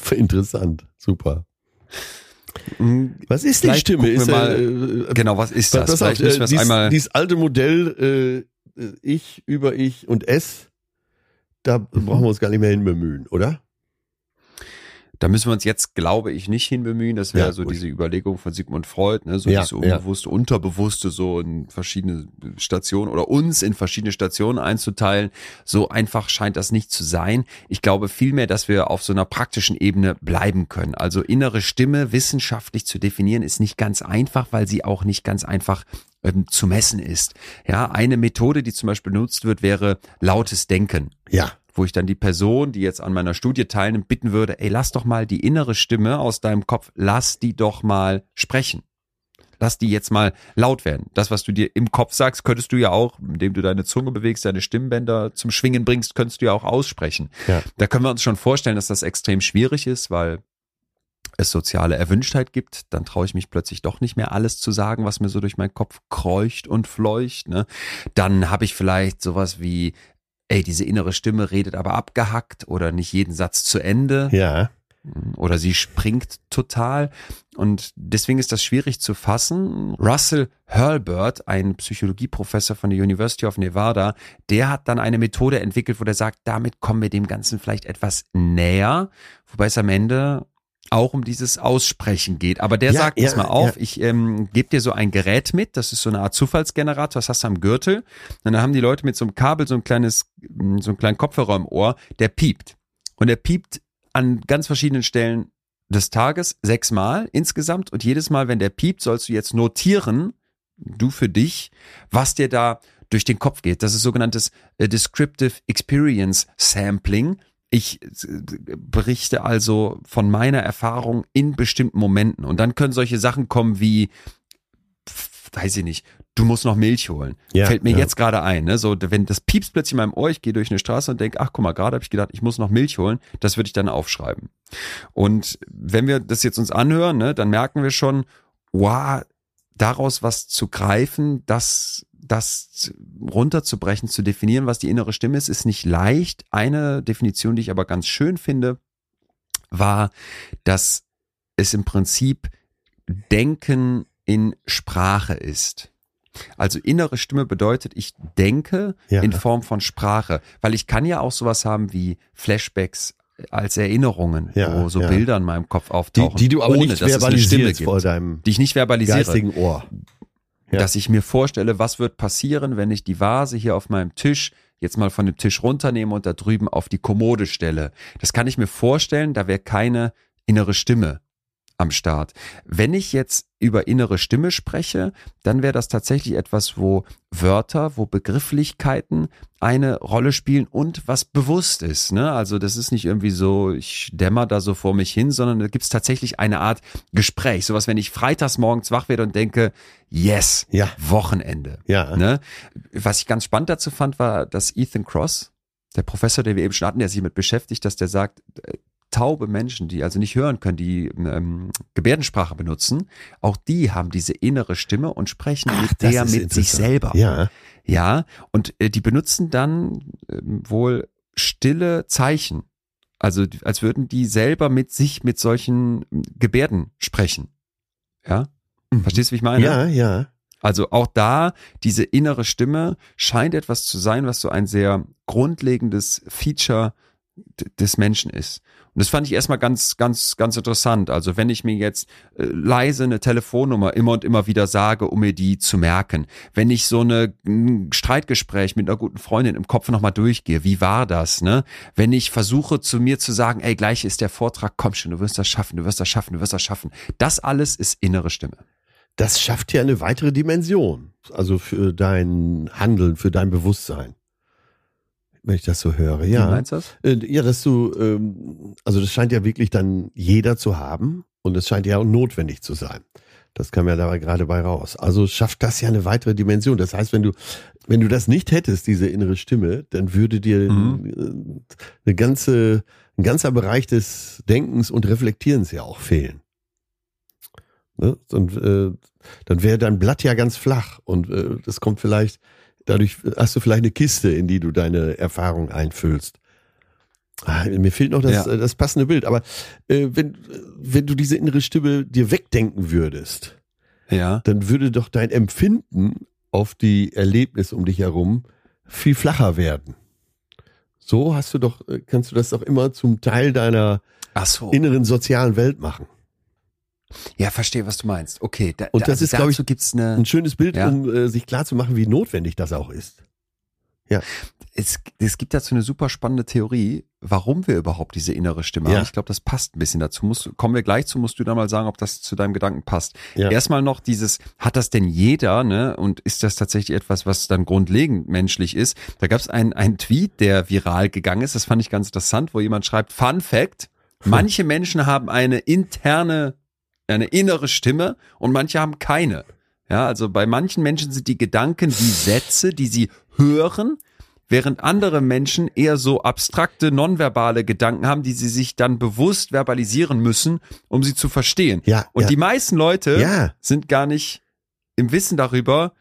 Interessant, super.
Mhm.
Was ist die
Vielleicht
Stimme?
gucken
Ist,
wir
äh, äh,
Genau, was ist das?
auf,
Vielleicht müssen wir
äh,
es
dies,
einmal.
dieses alte Modell äh, äh, Ich über Ich und Es, da
Mhm.
brauchen wir uns gar nicht mehr hin bemühen, oder?
Da müssen wir uns jetzt, glaube ich, nicht hinbemühen. Das wäre
Ja,
so
gut.
diese Überlegung von Sigmund Freud, ne? so
Ja,
dieses
ja.
Unbewusste, Unterbewusste so in verschiedene Stationen oder uns in verschiedene Stationen einzuteilen. So einfach scheint das nicht zu sein. Ich glaube vielmehr, dass wir auf so einer praktischen Ebene bleiben können. Also innere Stimme wissenschaftlich zu definieren ist nicht ganz einfach, weil sie auch nicht ganz einfach ähm, zu messen ist. Ja, eine Methode, die zum Beispiel benutzt wird, wäre lautes Denken
Ja.
Wo ich dann die Person, die jetzt an meiner Studie teilnimmt, bitten würde, ey, lass doch mal die innere Stimme aus deinem Kopf, lass die doch mal sprechen. lass die jetzt mal laut werden. Das, was du dir im Kopf sagst, könntest du ja auch, indem du deine Zunge bewegst, deine Stimmbänder zum Schwingen bringst, könntest du ja auch aussprechen. Ja. Da können wir uns schon vorstellen, dass das extrem schwierig ist, weil es soziale Erwünschtheit gibt, dann traue ich mich plötzlich doch nicht mehr alles zu sagen, was mir so durch meinen Kopf kreucht und fleucht. Ne? Dann habe ich vielleicht sowas wie, ey, diese innere Stimme redet aber abgehackt oder nicht jeden Satz zu Ende.
Ja.
Oder sie springt total. Und deswegen ist das schwierig zu fassen. Russell Hurlburt, ein Psychologieprofessor von der University of Nevada, der hat dann eine Methode entwickelt, wo der sagt, damit kommen wir dem Ganzen vielleicht etwas näher, wobei es am Ende auch um dieses Aussprechen geht. Aber der ja, sagt, ja, pass mal auf, ja. ich ähm, gebe dir so ein Gerät mit, das ist so eine Art Zufallsgenerator, das hast du am Gürtel. Und dann haben die Leute mit so einem Kabel so ein kleines, so einen kleinen Kopfhörer im Ohr, der piept. Und der piept an ganz verschiedenen Stellen des Tages sechsmal insgesamt. Und jedes Mal, wenn der piept, sollst du jetzt notieren, du für dich, was dir da durch den Kopf geht. Das ist sogenanntes äh, Descriptive Experience Sampling. Ich berichte also von meiner Erfahrung in bestimmten Momenten. Und dann können solche Sachen kommen wie, weiß ich nicht, du musst noch Milch holen. Ja, Fällt mir ja. jetzt gerade ein. Ne? So, wenn das piepst plötzlich in meinem Ohr, ich gehe durch eine Straße und denke, ach guck mal, gerade habe ich gedacht, ich muss noch Milch holen, das würde ich dann aufschreiben. Und wenn wir das jetzt uns anhören, ne, dann merken wir schon, wow, daraus was zu greifen, das das runterzubrechen, zu definieren, was die innere Stimme ist, ist nicht leicht. Eine Definition, die ich aber ganz schön finde, war, dass es im Prinzip Denken in Sprache ist. Also innere Stimme bedeutet, ich denke ja. in Form von Sprache, weil ich kann ja auch sowas haben wie Flashbacks als Erinnerungen, ja, wo so ja. Bilder in meinem Kopf auftauchen,
die, die du aber ohne, nicht verbalisierst
vor
deinem
die ich nicht verbalisiere,
geistigen Ohr
ja. dass ich mir vorstelle, was wird passieren, wenn ich die Vase hier auf meinem Tisch jetzt mal von dem Tisch runternehme und da drüben auf die Kommode stelle. Das kann ich mir vorstellen, da wäre keine innere Stimme am Start. Wenn ich jetzt über innere Stimme spreche, dann wäre das tatsächlich etwas, wo Wörter, wo Begrifflichkeiten eine Rolle spielen und was bewusst ist. Ne? Also das ist nicht irgendwie so, ich dämmer da so vor mich hin, sondern da gibt es tatsächlich eine Art Gespräch. Sowas, wenn ich freitags morgens wach werde und denke, yes, ja. Wochenende.
Ja.
Ne? Was ich ganz spannend dazu fand, war, dass Ethan Cross, der Professor, den wir eben schon hatten, der sich mit beschäftigt, dass der sagt, taube Menschen, die also nicht hören können, die ähm, Gebärdensprache benutzen, auch die haben diese innere Stimme und sprechen Ach, mit der mit sich selber.
Ja.
Ja, und äh, die benutzen dann äh, wohl stille Zeichen. Also als würden die selber mit sich mit solchen Gebärden sprechen. Ja? Mhm. Verstehst du, wie ich meine?
Ja, ja.
Also auch da, diese innere Stimme scheint etwas zu sein, was so ein sehr grundlegendes Feature des Menschen ist. Und das fand ich erstmal ganz, ganz, ganz interessant. Also wenn ich mir jetzt äh, leise eine Telefonnummer immer und immer wieder sage, um mir die zu merken, wenn ich so eine, ein Streitgespräch mit einer guten Freundin im Kopf nochmal durchgehe, wie war das, ne? Wenn ich versuche zu mir zu sagen, ey, gleich ist der Vortrag, komm schon, du wirst das schaffen, du wirst das schaffen, du wirst das schaffen. Das alles ist innere Stimme.
Das schafft ja eine weitere Dimension. Also für dein Handeln, für dein Bewusstsein wenn ich das so höre. Ja.
Wie meinst du das?
Äh, ja, dass du, ähm, also das scheint ja wirklich dann jeder zu haben und es scheint ja auch notwendig zu sein. Das kam ja dabei gerade bei raus. Also schafft das ja eine weitere Dimension. Das heißt, wenn du, wenn du das nicht hättest, diese innere Stimme, dann würde dir mhm. Äh, eine ganze, ein ganzer Bereich des Denkens und Reflektierens ja auch fehlen. Ne? Und, äh, dann wäre dein Blatt ja ganz flach und äh, das kommt vielleicht Dadurch hast du vielleicht eine Kiste, in die du deine Erfahrung einfüllst. Ah, mir fehlt noch das, ja. das passende Bild. Aber äh, wenn, wenn du diese innere Stimme dir wegdenken würdest,
ja.
dann würde doch dein Empfinden auf die Erlebnisse um dich herum viel flacher werden. So hast du doch, kannst du das doch immer zum Teil deiner
so.
inneren sozialen Welt machen.
Ja, verstehe, was du meinst. Okay,
da, und das also ist, glaube ich, gibt's eine, ein schönes Bild, ja. um äh, sich klarzumachen, wie notwendig das auch ist.
Ja. Es, es gibt dazu eine super spannende Theorie, warum wir überhaupt diese innere Stimme ja. haben. Ich glaube, das passt ein bisschen dazu. Muss, kommen wir gleich zu, musst du dann mal sagen, ob das zu deinem Gedanken passt. Ja. Erstmal noch dieses, hat das denn jeder, ne? Und ist das tatsächlich etwas, was dann grundlegend menschlich ist? Da gab es einen, einen Tweet, der viral gegangen ist. Das fand ich ganz interessant, wo jemand schreibt, Fun Fact, manche Menschen haben eine interne eine innere Stimme und manche haben keine. Ja, also bei manchen Menschen sind die Gedanken wie Sätze, die sie hören, während andere Menschen eher so abstrakte, nonverbale Gedanken haben, die sie sich dann bewusst verbalisieren müssen, um sie zu verstehen.
Ja,
Und
ja.
die meisten Leute
Ja.
sind gar nicht im Wissen darüber,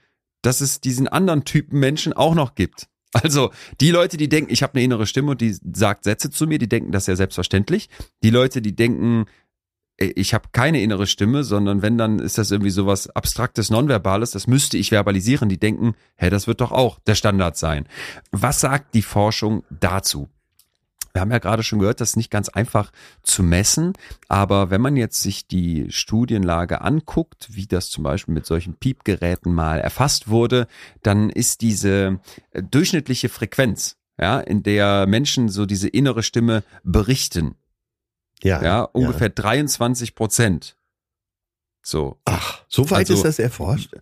dass es diesen anderen Typen Menschen auch noch gibt. Also die Leute, die denken, ich habe eine innere Stimme und die sagt Sätze zu mir, die denken das ja selbstverständlich. Die Leute, die denken, ich habe keine innere Stimme, sondern wenn, dann ist das irgendwie sowas Abstraktes, Nonverbales, das müsste ich verbalisieren. Die denken, hä, das wird doch auch der Standard sein. Was sagt die Forschung dazu? Wir haben ja gerade schon gehört, das ist nicht ganz einfach zu messen, aber wenn man jetzt sich die Studienlage anguckt, wie das zum Beispiel mit solchen Piepgeräten mal erfasst wurde, dann ist diese äh, durchschnittliche Frequenz, ja, in der Menschen so diese innere Stimme berichten,
Ja,
ja, ungefähr 23 Prozent. So.
Ach, so weit
Also-
ist das erforscht?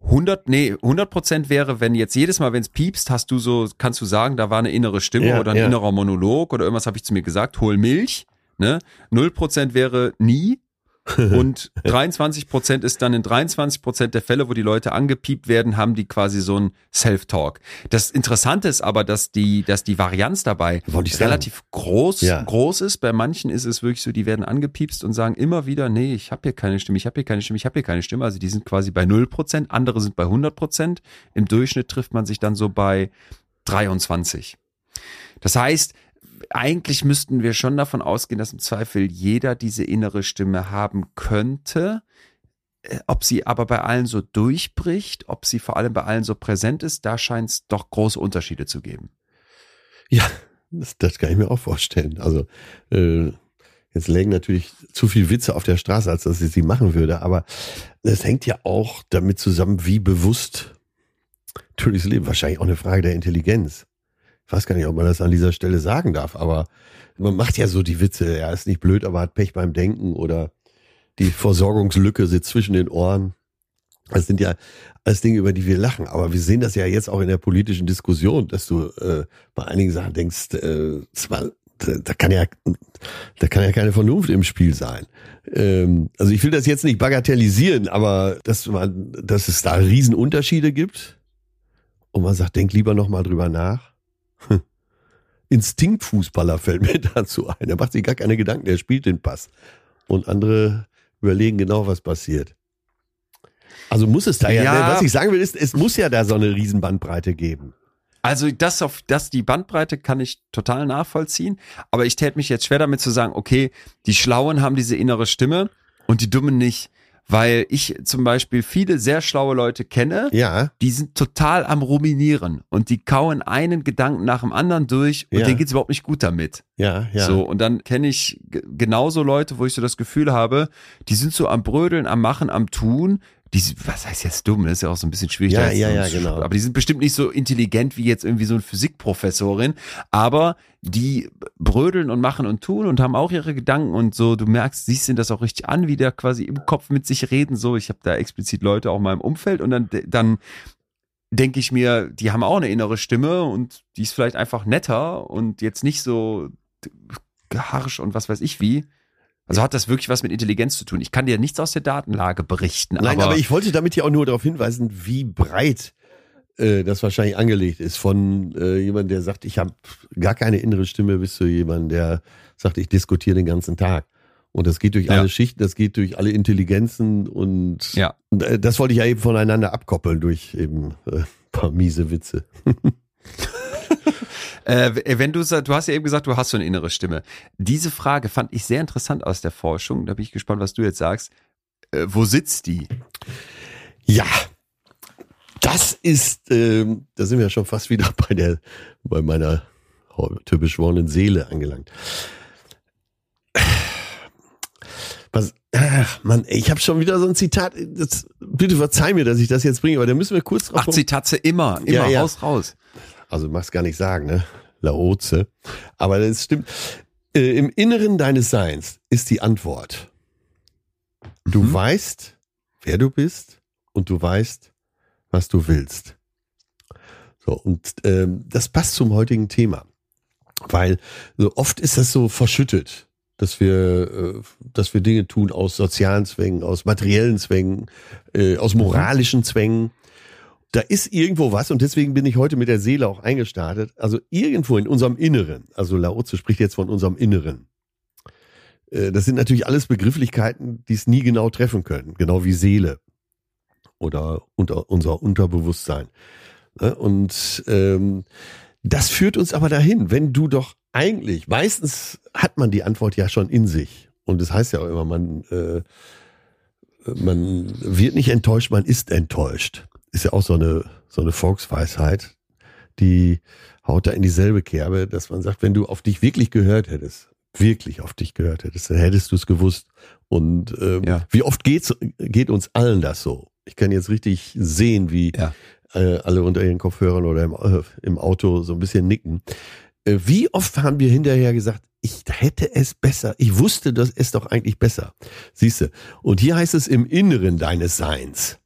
100, nee, 100 Prozent wäre, wenn jetzt jedes Mal, wenn es piepst, hast du so, kannst du sagen, da war eine innere Stimme
Ja,
oder ein
ja.
innerer Monolog oder irgendwas habe ich zu mir gesagt, hol Milch, ne? 0 Prozent wäre nie und 23 Prozent ist dann in 23 Prozent der Fälle, wo die Leute angepiept werden, haben die quasi so ein Self-Talk. Das Interessante ist aber, dass die, dass die Varianz dabei
sagen.
relativ groß,
Ja.
groß ist. Bei manchen ist es wirklich so, die werden angepiepst und sagen immer wieder, nee, ich habe hier keine Stimme, ich habe hier keine Stimme, ich habe hier keine Stimme. Also die sind quasi bei 0 Prozent, andere sind bei 100 Prozent. Im Durchschnitt trifft man sich dann so bei 23. Das heißt, eigentlich müssten wir schon davon ausgehen, dass im Zweifel jeder diese innere Stimme haben könnte. Äh, Ob sie aber bei allen so durchbricht, ob sie vor allem bei allen so präsent ist, da scheint es doch große Unterschiede zu geben.
Ja, das, das kann ich mir auch vorstellen. Also äh, jetzt lägen natürlich zu viel Witze auf der Straße, als dass ich sie machen würde, aber es hängt ja auch damit zusammen, wie bewusst du durchs Leben. Wahrscheinlich auch eine Frage der Intelligenz. Ich weiß gar nicht, ob man das an dieser Stelle sagen darf, aber man macht ja so die Witze, er ist nicht blöd, aber hat Pech beim Denken oder die Versorgungslücke sitzt zwischen den Ohren. Das sind ja alles Dinge, über die wir lachen. Aber wir sehen das ja jetzt auch in der politischen Diskussion, dass du äh, bei einigen Sachen denkst, äh, zwar, da, kann ja, da kann ja keine Vernunft im Spiel sein. Ähm, also ich will das jetzt nicht bagatellisieren, aber dass man, dass es da Riesenunterschiede gibt und man sagt, denk lieber noch mal drüber nach. Instinktfußballer fällt mir dazu ein. Er macht sich gar keine Gedanken, er spielt den Pass. Und andere überlegen genau, was passiert. Also muss es da ja,
Ja.
was ich sagen will, ist, es muss ja da so eine Riesenbandbreite geben.
Also das auf das die Bandbreite kann ich total nachvollziehen, aber ich täte mich jetzt schwer damit zu sagen, okay, die Schlauen haben diese innere Stimme und die Dummen nicht, weil ich zum Beispiel viele sehr schlaue Leute kenne,
Ja,
die sind total am Ruminieren und die kauen einen Gedanken nach dem anderen durch und
Ja.
denen geht's überhaupt nicht gut damit.
ja, ja.
So, und dann kenne ich genauso Leute, wo ich so das Gefühl habe, die sind so am Brödeln, am Machen, am Tun. Die, was heißt jetzt dumm? Das ist ja auch so ein bisschen schwierig.
Ja, ja, ja, genau.
Aber die sind bestimmt nicht so intelligent wie jetzt irgendwie so eine Physikprofessorin. Aber die brödeln und machen und tun und haben auch ihre Gedanken und so. Du merkst, siehst ihnen das auch richtig an, wie der quasi im Kopf mit sich reden. So, ich habe da explizit Leute auch mal im Umfeld und dann, dann denke ich mir, die haben auch eine innere Stimme und die ist vielleicht einfach netter und jetzt nicht so harsch und was weiß ich wie. Also hat das wirklich was mit Intelligenz zu tun? Ich kann dir nichts aus der Datenlage berichten.
Nein, aber,
aber,
ich wollte damit ja auch nur darauf hinweisen, wie breit äh, das wahrscheinlich angelegt ist. Von äh, jemandem, der sagt, ich habe gar keine innere Stimme, bis zu jemandem, der sagt, ich diskutiere den ganzen Tag. Und das geht durch
Ja.
alle Schichten, das geht durch alle Intelligenzen und
Ja.
äh, das wollte ich ja eben voneinander abkoppeln durch eben äh, paar miese Witze.
Äh, wenn du du hast ja eben gesagt, du hast so eine innere Stimme. Diese Frage fand ich sehr interessant aus der Forschung. Da bin ich gespannt, was du jetzt sagst. Äh, wo sitzt die?
Ja, das ist, ähm, da sind wir ja schon fast wieder bei der, bei meiner beschworenen Seele angelangt. Was, ach Mann, ich habe schon wieder so ein Zitat. Das, bitte verzeih mir, dass ich das jetzt bringe, aber da müssen wir kurz drauf.
Ach, Zitatze immer, immer,
Ja, ja.
raus, raus.
Also mach's gar nicht sagen, ne? Laoze. Aber das stimmt. Äh, Im Inneren deines Seins ist die Antwort. Du
Mhm.
weißt, wer du bist und du weißt, was du willst. So, und ähm, das passt zum heutigen Thema. Weil so oft ist das so verschüttet. dass wir, äh, dass wir Dinge tun aus sozialen Zwängen, aus materiellen Zwängen, äh, aus moralischen Zwängen. Da ist irgendwo was und deswegen bin ich heute mit der Seele auch eingestartet. Also irgendwo in unserem Inneren, also Laozi spricht jetzt von unserem Inneren. Äh, das sind natürlich alles Begrifflichkeiten, die es nie genau treffen können, genau wie Seele oder unter, unser Unterbewusstsein. Ne? Und ähm, das führt uns aber dahin, wenn du doch eigentlich, meistens hat man die Antwort ja schon in sich. Und das heißt ja auch immer, man, äh, man wird nicht enttäuscht, man ist enttäuscht. Ist ja auch so eine, so eine Volksweisheit, die haut da in dieselbe Kerbe, dass man sagt, wenn du auf dich wirklich gehört hättest, wirklich auf dich gehört hättest, dann hättest du es gewusst. Und ähm, ja. wie oft geht's, geht uns allen das so? Ich kann jetzt richtig sehen, wie ja. äh, alle unter ihren Kopfhörern oder im, äh, im Auto so ein bisschen nicken. Äh, wie oft haben wir hinterher gesagt, ich hätte es besser, ich wusste das ist doch eigentlich besser. Siehst du, und hier heißt es im Inneren deines Seins.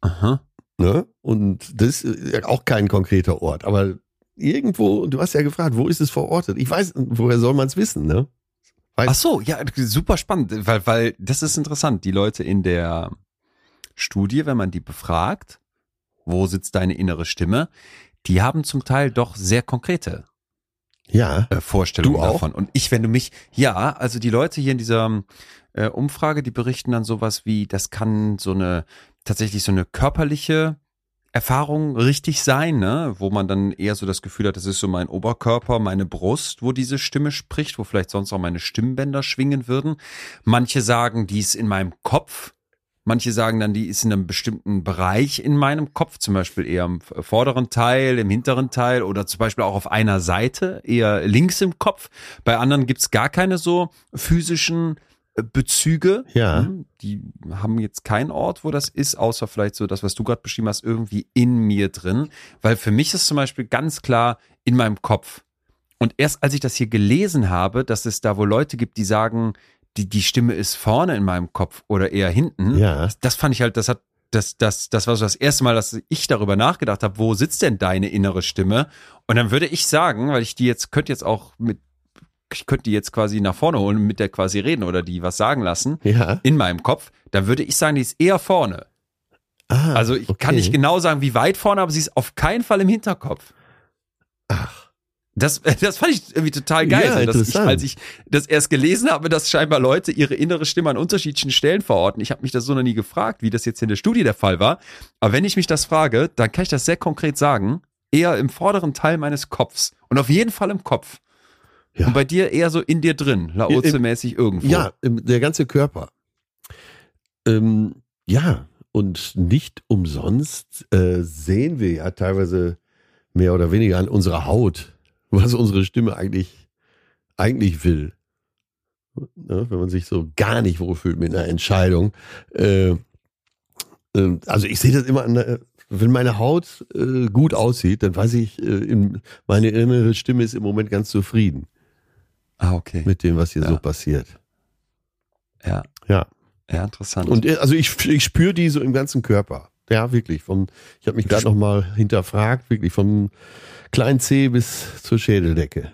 Aha. Ne? Und das ist auch kein konkreter Ort, aber irgendwo, du hast ja gefragt, wo ist es verortet? Ich weiß, woher soll man es wissen, ne?
Weiß Ach so, ja, super spannend, weil, weil das ist interessant. Die Leute in der Studie, wenn man die befragt, wo sitzt deine innere Stimme, die haben zum Teil doch sehr konkrete
ja,
äh, Vorstellungen davon. Und ich, wenn du mich, ja, also die Leute hier in dieser äh, Umfrage, die berichten dann sowas wie, das kann so eine, tatsächlich so eine körperliche Erfahrung richtig sein, ne? wo man dann eher so das Gefühl hat, das ist so mein Oberkörper, meine Brust, wo diese Stimme spricht, wo vielleicht sonst auch meine Stimmbänder schwingen würden. Manche sagen, die ist in meinem Kopf. Manche sagen dann, die ist in einem bestimmten Bereich in meinem Kopf, zum Beispiel eher im vorderen Teil, im hinteren Teil oder zum Beispiel auch auf einer Seite, eher links im Kopf. Bei anderen gibt's gar keine so physischen Bezüge.
Ja.
Hm, die haben jetzt keinen Ort, wo das ist, außer vielleicht so das, was du gerade beschrieben hast, irgendwie in mir drin. Weil für mich ist zum Beispiel ganz klar in meinem Kopf. Und erst als ich das hier gelesen habe, dass es da wohl Leute gibt, die sagen, die, die Stimme ist vorne in meinem Kopf oder eher hinten.
Ja.
Das fand ich halt, das hat, das, das, das war so das erste Mal, dass ich darüber nachgedacht habe, wo sitzt denn deine innere Stimme? Und dann würde ich sagen, weil ich die jetzt, könnte jetzt auch mit ich könnte die jetzt quasi nach vorne holen und mit der quasi reden oder die was sagen lassen
ja.
in meinem Kopf, dann würde ich sagen, die ist eher vorne. Ah, also ich okay. kann nicht genau sagen, wie weit vorne, aber sie ist auf keinen Fall im Hinterkopf.
Ach.
Das, das fand ich irgendwie total geil, ja, dass ich, als ich das erst gelesen habe, dass scheinbar Leute ihre innere Stimme an unterschiedlichen Stellen verorten. Ich habe mich das so noch nie gefragt, wie das jetzt in der Studie der Fall war. Aber wenn ich mich das frage, dann kann ich das sehr konkret sagen. Eher im vorderen Teil meines Kopfs. Und auf jeden Fall im Kopf. Ja. Und bei dir eher so in dir drin, Laoze-mäßig irgendwo.
Ja, der ganze Körper. Ähm, ja, und nicht umsonst äh, sehen wir ja teilweise mehr oder weniger an unserer Haut, was unsere Stimme eigentlich, eigentlich will. Ne, wenn man sich so gar nicht wohlfühlt mit einer Entscheidung. Äh, äh, also ich sehe das immer an, der, wenn meine Haut äh, gut aussieht, dann weiß ich, äh, in, meine innere Stimme ist im Moment ganz zufrieden.
Ah, okay.
Mit dem, was hier ja. so passiert.
Ja.
Ja.
Ja, interessant.
Und äh, also ich, ich spüre die so im ganzen Körper. Ja, wirklich. Vom, ich habe mich gerade nochmal hinterfragt, wirklich vom kleinen C bis zur Schädeldecke.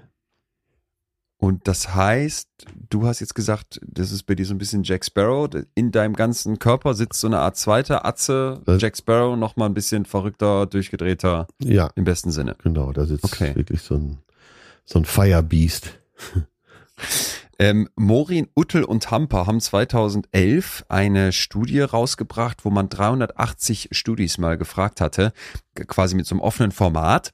Und das heißt, du hast jetzt gesagt, das ist bei dir so ein bisschen Jack Sparrow. In deinem ganzen Körper sitzt so eine Art zweiter Atze, das Jack Sparrow, nochmal ein bisschen verrückter, durchgedrehter.
Ja.
Im besten Sinne.
Genau, da sitzt okay. wirklich so ein, so ein Firebeast.
Ähm, Morin, Uttel und Hamper haben 2011 eine Studie rausgebracht, wo man 380 Studis mal gefragt hatte, quasi mit so einem offenen Format.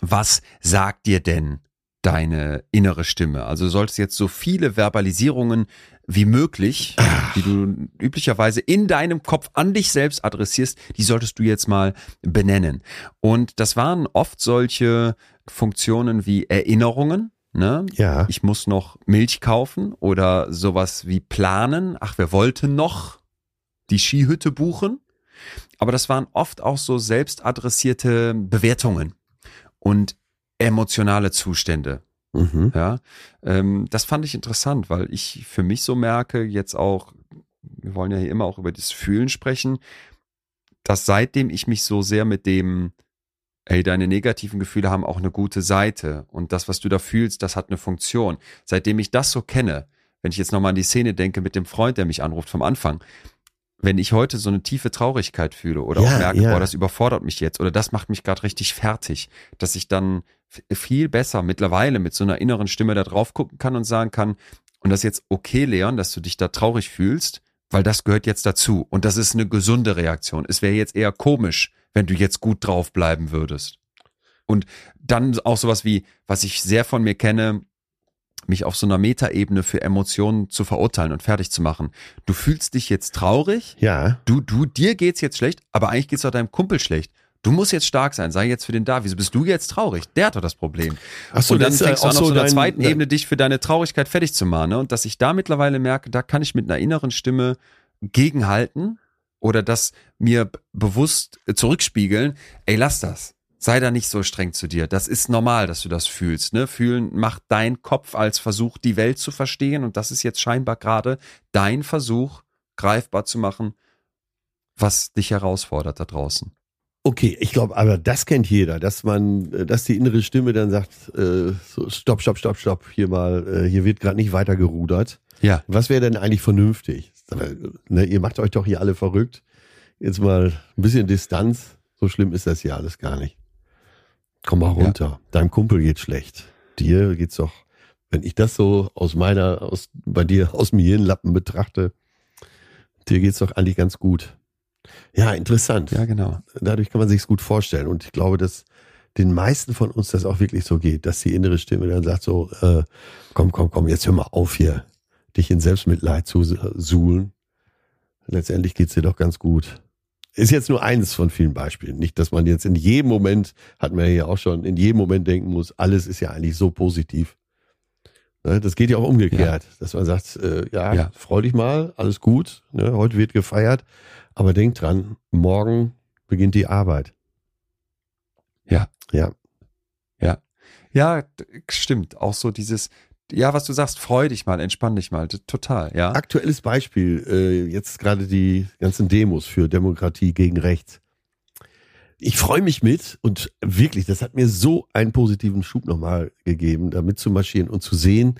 Was sagt dir denn deine innere Stimme? Also du solltest jetzt so viele Verbalisierungen wie möglich, Ach. die du üblicherweise in deinem Kopf an dich selbst adressierst, die solltest du jetzt mal benennen. Und das waren oft solche Funktionen wie Erinnerungen, Ne?
Ja.
Ich muss noch Milch kaufen oder sowas wie planen. Ach, wir wollten noch die Skihütte buchen. Aber das waren oft auch so selbstadressierte Bewertungen und emotionale Zustände. Mhm. Ja, ähm, das fand ich interessant, weil ich für mich so merke, jetzt auch, wir wollen ja hier immer auch über das Fühlen sprechen, dass seitdem ich mich so sehr mit dem ey, deine negativen Gefühle haben auch eine gute Seite und das, was du da fühlst, das hat eine Funktion. Seitdem ich das so kenne, wenn ich jetzt nochmal an die Szene denke mit dem Freund, der mich anruft vom Anfang, wenn ich heute so eine tiefe Traurigkeit fühle oder ja, auch merke, ja. boah, das überfordert mich jetzt oder das macht mich gerade richtig fertig, dass ich dann viel besser mittlerweile mit so einer inneren Stimme da drauf gucken kann und sagen kann, und das ist jetzt okay, Leon, dass du dich da traurig fühlst, weil das gehört jetzt dazu und das ist eine gesunde Reaktion. Es wäre jetzt eher komisch, wenn du jetzt gut drauf bleiben würdest. Und dann auch sowas wie, was ich sehr von mir kenne, mich auf so einer Metaebene für Emotionen zu verurteilen und fertig zu machen. Du fühlst dich jetzt traurig.
Ja.
Du, du, dir geht's jetzt schlecht, aber eigentlich geht's auch deinem Kumpel schlecht. Du musst jetzt stark sein, sei jetzt für den da. Wieso bist du jetzt traurig? Der hat doch das Problem. Ach so, und dann fängst du an, auf so einer zweiten dein, Ebene dich für deine Traurigkeit fertig zu machen. Ne? Und dass ich da mittlerweile merke, da kann ich mit einer inneren Stimme gegenhalten oder das mir bewusst zurückspiegeln. Ey, lass das sei da nicht so streng zu dir. Das ist normal, dass du das fühlst. Ne? Fühlen macht dein Kopf als Versuch, die Welt zu verstehen. Und das ist jetzt scheinbar gerade dein Versuch, greifbar zu machen, was dich herausfordert da draußen.
Okay, ich glaube, aber das kennt jeder, dass man, dass die innere Stimme dann sagt, äh, so, stopp, stopp, stopp, stopp, hier mal, äh, hier wird gerade nicht weiter gerudert.
Ja.
Was wäre denn eigentlich vernünftig? Ne, ihr macht euch doch hier alle verrückt. Jetzt mal ein bisschen Distanz. So schlimm ist das hier alles gar nicht. Komm mal runter. Ja. Deinem Kumpel geht schlecht. Dir geht's doch, wenn ich das so aus meiner, aus, bei dir aus dem Hirnlappen betrachte, dir geht's doch eigentlich ganz gut. Ja, interessant.
Ja, genau.
Dadurch kann man sich's gut vorstellen. Und ich glaube, dass den meisten von uns das auch wirklich so geht, dass die innere Stimme dann sagt so, äh, komm, komm, komm, jetzt hör mal auf hier, dich in Selbstmitleid zu suhlen. Letztendlich geht's dir doch ganz gut. Ist jetzt nur eines von vielen Beispielen. Nicht, dass man jetzt in jedem Moment, hat man ja auch schon, in jedem Moment denken muss, alles ist ja eigentlich so positiv. Ne, das geht ja auch umgekehrt, ja. dass man sagt, äh, ja, ja, freu dich mal, alles gut, ne, heute wird gefeiert, aber denk dran, morgen beginnt die Arbeit.
Ja.
Ja.
Ja. Ja, stimmt. Auch so dieses, ja, was du sagst, freu dich mal, entspann dich mal, total, ja.
Aktuelles Beispiel, äh, jetzt gerade die ganzen Demos für Demokratie gegen Rechts. Ich freue mich mit und wirklich, das hat mir so einen positiven Schub nochmal gegeben, da mitzumarschieren und zu sehen,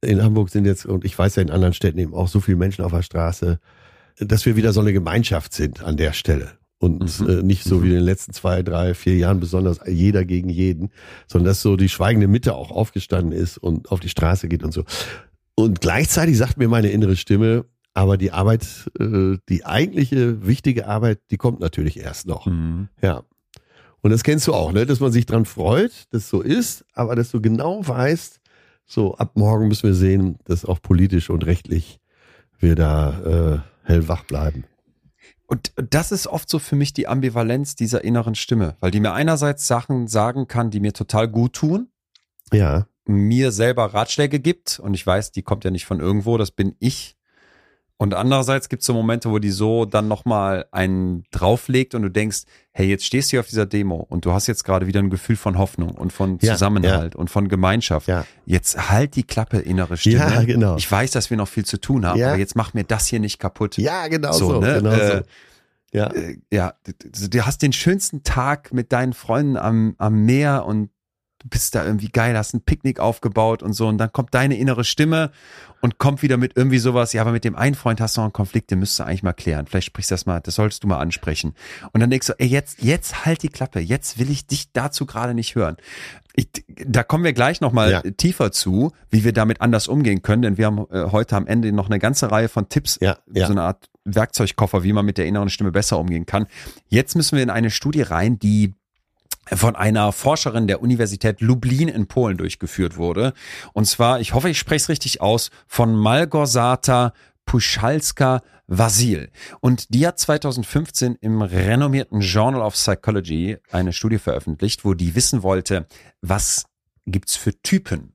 in Hamburg sind jetzt, und ich weiß ja in anderen Städten eben auch so viele Menschen auf der Straße, dass wir wieder so eine Gemeinschaft sind an der Stelle und mhm. äh, nicht so mhm. wie in den letzten zwei, drei, vier Jahren besonders jeder gegen jeden, sondern dass so die schweigende Mitte auch aufgestanden ist und auf die Straße geht und so. Und gleichzeitig sagt mir meine innere Stimme, aber die Arbeit, äh, die eigentliche wichtige Arbeit, die kommt natürlich erst noch. Mhm. Ja. Und das kennst du auch, ne? dass man sich dran freut, dass so ist, aber dass du genau weißt, so ab morgen müssen wir sehen, dass auch politisch und rechtlich wir da äh, hellwach bleiben.
Und das ist oft so für mich die Ambivalenz dieser inneren Stimme, weil die mir einerseits Sachen sagen kann, die mir total gut tun.
Ja.
Mir selber Ratschläge gibt und ich weiß, die kommt ja nicht von irgendwo, das bin ich. Und andererseits gibt es so Momente, wo die so dann nochmal einen drauflegt und du denkst, hey, jetzt stehst du hier auf dieser Demo und du hast jetzt gerade wieder ein Gefühl von Hoffnung und von Zusammenhalt ja, und von Gemeinschaft.
Ja.
Jetzt halt die Klappe, innere Stimme.
Ja, genau.
Ich weiß, dass wir noch viel zu tun haben, aber jetzt mach mir das hier nicht kaputt.
Ja, genau so. so ne? genau äh, so.
Ja. Äh, ja, du hast den schönsten Tag mit deinen Freunden am, am Meer und du bist da irgendwie geil, hast ein Picknick aufgebaut und so und dann kommt deine innere Stimme und kommt wieder mit irgendwie sowas, ja, aber mit dem einen Freund hast du noch einen Konflikt, den müsstest du eigentlich mal klären. Vielleicht sprichst du das mal, das solltest du mal ansprechen. Und dann denkst du, ey, jetzt, jetzt halt die Klappe, jetzt will ich dich dazu gerade nicht hören. Ich, da kommen wir gleich nochmal ja. tiefer zu, wie wir damit anders umgehen können, denn wir haben äh, heute am Ende noch eine ganze Reihe von Tipps,
ja, ja.
so eine Art Werkzeugkoffer, wie man mit der inneren Stimme besser umgehen kann. Jetzt müssen wir in eine Studie rein, die von einer Forscherin der Universität Lublin in Polen durchgeführt wurde. Und zwar, ich hoffe, ich spreche es richtig aus, von Malgorzata Puschalska Vasil. Und die hat 2015 im renommierten Journal of Psychology eine Studie veröffentlicht, wo die wissen wollte, was gibt's für Typen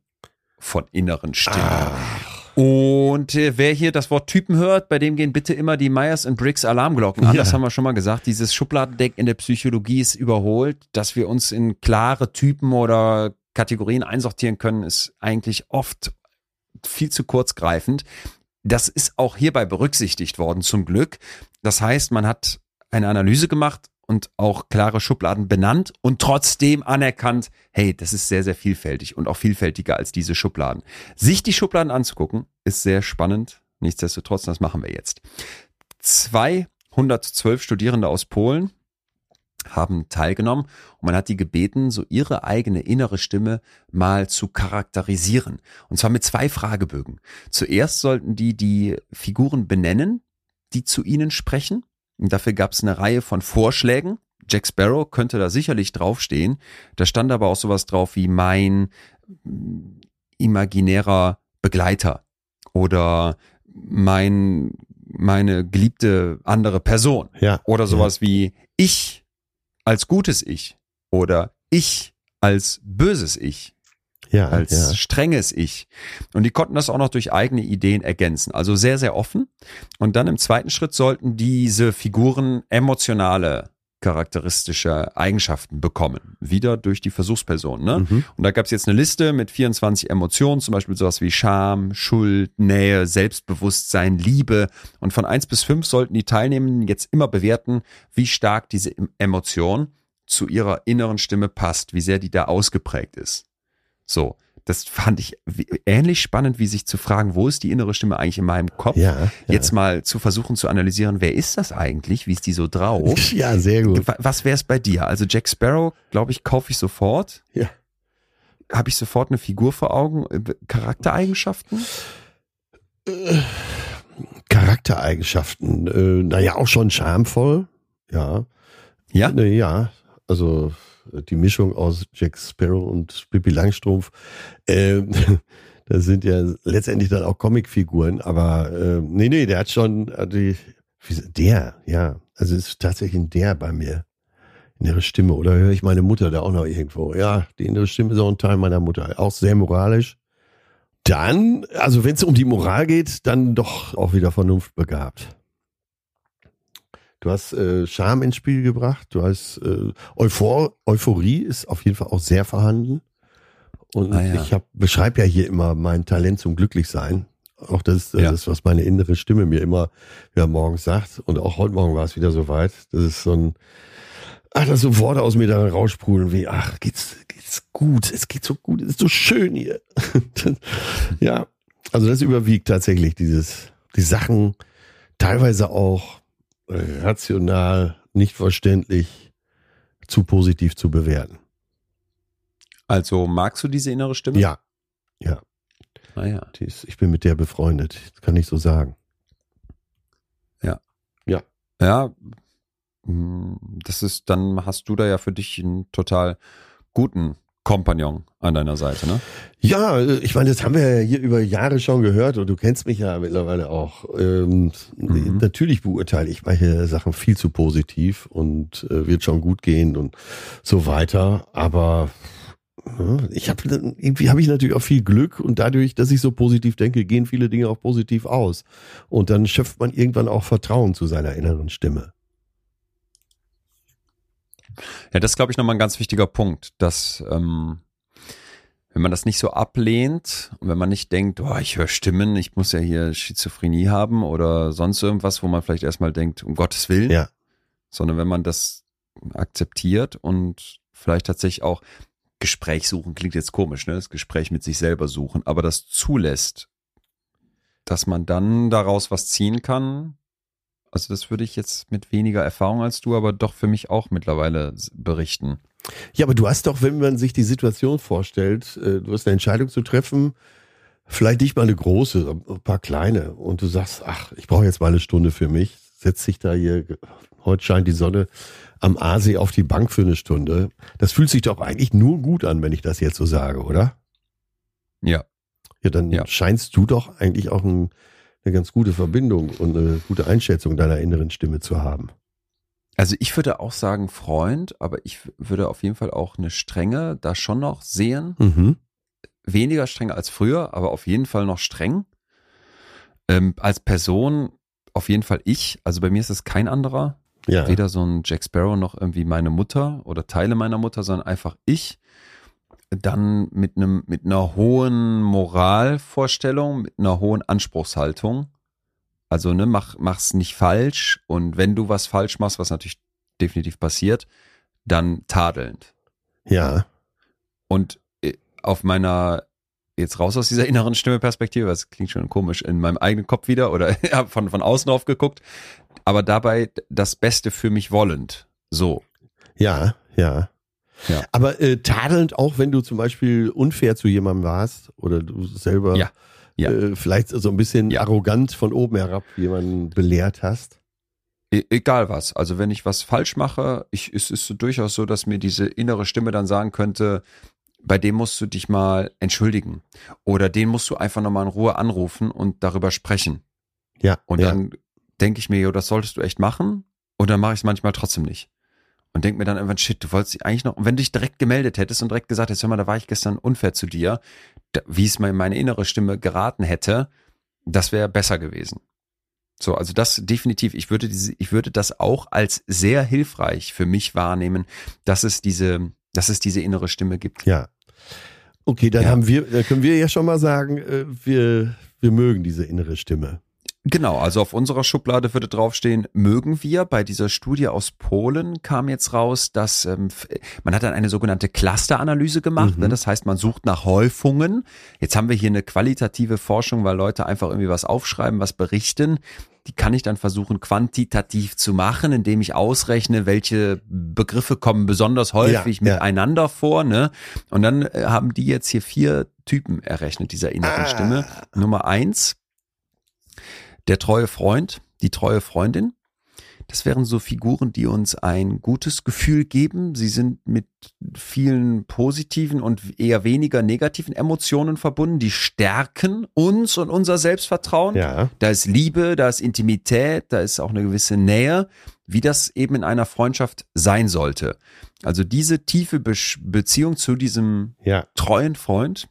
von inneren Stimmen. Ach. Und äh, wer hier das Wort Typen hört, bei dem gehen bitte immer die Myers Briggs Alarmglocken an. Ja. Das haben wir schon mal gesagt. Dieses Schubladendeck in der Psychologie ist überholt. Dass wir uns in klare Typen oder Kategorien einsortieren können, ist eigentlich oft viel zu kurzgreifend. Das ist auch hierbei berücksichtigt worden, zum Glück. Das heißt, man hat eine Analyse gemacht und auch klare Schubladen benannt und trotzdem anerkannt, hey, das ist sehr, sehr vielfältig und auch vielfältiger als diese Schubladen. Sich die Schubladen anzugucken, ist sehr spannend. Nichtsdestotrotz, das machen wir jetzt. 212 Studierende aus Polen haben teilgenommen und man hat die gebeten, so ihre eigene innere Stimme mal zu charakterisieren. Und zwar mit zwei Fragebögen. Zuerst sollten die die Figuren benennen, die zu ihnen sprechen. Und dafür gab es eine Reihe von Vorschlägen. Jack Sparrow könnte da sicherlich draufstehen. Da stand aber auch sowas drauf wie mein imaginärer Begleiter oder mein meine geliebte andere Person.
Ja.
Oder sowas ja. wie ich als gutes Ich oder ich als böses Ich.
Ja,
als
ja.
strenges Ich. Und die konnten das auch noch durch eigene Ideen ergänzen. Also sehr, sehr offen. Und dann im zweiten Schritt sollten diese Figuren emotionale charakteristische Eigenschaften bekommen. Wieder durch die Versuchsperson. Ne? Mhm. Und da gab es jetzt eine Liste mit 24 Emotionen, zum Beispiel sowas wie Scham, Schuld, Nähe, Selbstbewusstsein, Liebe. Und von eins bis fünf sollten die Teilnehmenden jetzt immer bewerten, wie stark diese Emotion zu ihrer inneren Stimme passt, wie sehr die da ausgeprägt ist. So das fand ich ähnlich spannend, wie sich zu fragen, wo ist die innere Stimme eigentlich in meinem Kopf?
Ja, ja.
Jetzt mal zu versuchen zu analysieren, wer ist das eigentlich? Wie ist die so drauf?
Ja, sehr gut.
Was wäre es bei dir? Also Jack Sparrow, glaube ich, kaufe ich sofort.
Ja.
Habe ich sofort eine Figur vor Augen? Äh, Charaktereigenschaften?
Äh, Charaktereigenschaften, äh, naja, auch schon charmvoll. Ja.
Ja?
Äh, ja, also die Mischung aus Jack Sparrow und Pippi Langstrumpf, äh, das sind ja letztendlich dann auch Comicfiguren, aber äh, nee, nee, der hat schon äh, die, der, ja, also ist tatsächlich ein der bei mir. Innere Stimme. Oder höre ich meine Mutter da auch noch irgendwo? Ja, die innere Stimme ist auch ein Teil meiner Mutter. Auch sehr moralisch. Dann, also wenn es um die Moral geht, dann doch auch wieder vernunftbegabt. Du hast äh, Charme ins Spiel gebracht. Du hast äh, Euphor Euphorie ist auf jeden Fall auch sehr vorhanden. Und ah, ja. ich beschreibe ja hier immer mein Talent zum Glücklichsein. Auch das, das ja. ist, was meine innere Stimme mir immer ja, morgens sagt. Und auch heute Morgen war es wieder soweit. Das ist so ein, ach, das so Worte aus mir da raussprudeln wie, ach, geht's, geht's gut, es geht so gut, es ist so schön hier. ja, also das überwiegt tatsächlich dieses, die Sachen teilweise auch rational, nicht verständlich, zu positiv zu bewerten.
Also magst du diese innere Stimme?
Ja, ja.
Ah, ja.
Ist, ich bin mit der befreundet, das kann ich so sagen.
Ja.
Ja.
Ja, hm, das ist, dann hast du da ja für dich einen total guten Kompagnon an deiner Seite, ne?
Ja, ich meine, das haben wir ja hier über Jahre schon gehört und du kennst mich ja mittlerweile auch. Ähm, mhm. Natürlich beurteile ich manche Sachen viel zu positiv und äh, wird schon gut gehen und so weiter. Aber äh, ich habe irgendwie habe ich natürlich auch viel Glück und dadurch, dass ich so positiv denke, gehen viele Dinge auch positiv aus. Und dann schöpft man irgendwann auch Vertrauen zu seiner inneren Stimme.
Ja, das ist, glaube ich, nochmal ein ganz wichtiger Punkt, dass ähm, wenn man das nicht so ablehnt und wenn man nicht denkt, oh, ich höre Stimmen, ich muss ja hier Schizophrenie haben oder sonst irgendwas, wo man vielleicht erstmal denkt, um Gottes Willen,
ja.
sondern wenn man das akzeptiert und vielleicht tatsächlich auch Gespräch suchen, klingt jetzt komisch, ne? Das Gespräch mit sich selber suchen, aber das zulässt, dass man dann daraus was ziehen kann, also das würde ich jetzt mit weniger Erfahrung als du, aber doch für mich auch mittlerweile berichten.
Ja, aber du hast doch, wenn man sich die Situation vorstellt, äh, du hast eine Entscheidung zu treffen, vielleicht nicht mal eine große, ein paar kleine, und du sagst, ach, ich brauche jetzt mal eine Stunde für mich, setz dich da hier, heute scheint die Sonne am Aasee auf die Bank für eine Stunde. Das fühlt sich doch eigentlich nur gut an, wenn ich das jetzt so sage, oder?
Ja.
Ja, dann ja. scheinst du doch eigentlich auch ein eine ganz gute Verbindung und eine gute Einschätzung deiner inneren Stimme zu haben.
Also ich würde auch sagen Freund, aber ich würde auf jeden Fall auch eine Strenge da schon noch sehen.
Mhm.
Weniger strenger als früher, aber auf jeden Fall noch streng. Ähm, als Person auf jeden Fall ich. Also bei mir ist es kein anderer.
Ja.
Weder so ein Jack Sparrow noch irgendwie meine Mutter oder Teile meiner Mutter, sondern einfach ich dann mit einem mit einer hohen Moralvorstellung, mit einer hohen Anspruchshaltung. Also ne, mach mach's nicht falsch und wenn du was falsch machst, was natürlich definitiv passiert, dann tadelnd.
Ja.
Und äh, auf meiner, jetzt raus aus dieser inneren Stimme-Perspektive, das klingt schon komisch, in meinem eigenen Kopf wieder oder von, von außen aufgeguckt, aber dabei das Beste für mich wollend. So.
Ja, ja. Ja. Aber äh, tadelnd auch, wenn du zum Beispiel unfair zu jemandem warst oder du selber
ja. Ja.
Äh, vielleicht so ein bisschen arrogant von oben herab jemanden belehrt hast.
E egal was. Also wenn ich was falsch mache, ich, es ist so durchaus so, dass mir diese innere Stimme dann sagen könnte, bei dem musst du dich mal entschuldigen. Oder den musst du einfach nochmal in Ruhe anrufen und darüber sprechen.
Ja.
Und dann denke ich mir, jo, das solltest du echt machen. Und dann mache ich es manchmal trotzdem nicht und denk mir dann irgendwann, shit, du wolltest dich eigentlich noch, und wenn du dich direkt gemeldet hättest und direkt gesagt hättest, hör mal, da war ich gestern unfair zu dir, wie es meine innere Stimme geraten hätte, das wäre besser gewesen. So, also das definitiv, ich würde diese, ich würde das auch als sehr hilfreich für mich wahrnehmen, dass es diese, dass es diese innere Stimme gibt.
Ja. Okay, dann ja. haben wir, dann können wir ja schon mal sagen, äh, wir, wir mögen diese innere Stimme.
Genau, also auf unserer Schublade würde draufstehen, mögen wir. Bei dieser Studie aus Polen kam jetzt raus, dass ähm, man hat dann eine sogenannte Clusteranalyse gemacht. Ne? Mhm. Ne? Das heißt, man sucht nach Häufungen. Jetzt haben wir hier eine qualitative Forschung, weil Leute einfach irgendwie was aufschreiben, was berichten. Die kann ich dann versuchen, quantitativ zu machen, indem ich ausrechne, welche Begriffe kommen besonders häufig ja, miteinander ja. vor. Ne? Und dann äh, haben die jetzt hier vier Typen errechnet, dieser inneren ah. Stimme. Nummer eins der treue Freund, die treue Freundin. Das wären so Figuren, die uns ein gutes Gefühl geben. Sie sind mit vielen positiven und eher weniger negativen Emotionen verbunden. Die stärken uns und unser Selbstvertrauen.
Ja.
Da ist Liebe, da ist Intimität, da ist auch eine gewisse Nähe, wie das eben in einer Freundschaft sein sollte. Also diese tiefe Be Beziehung zu diesem
ja.
treuen Freund,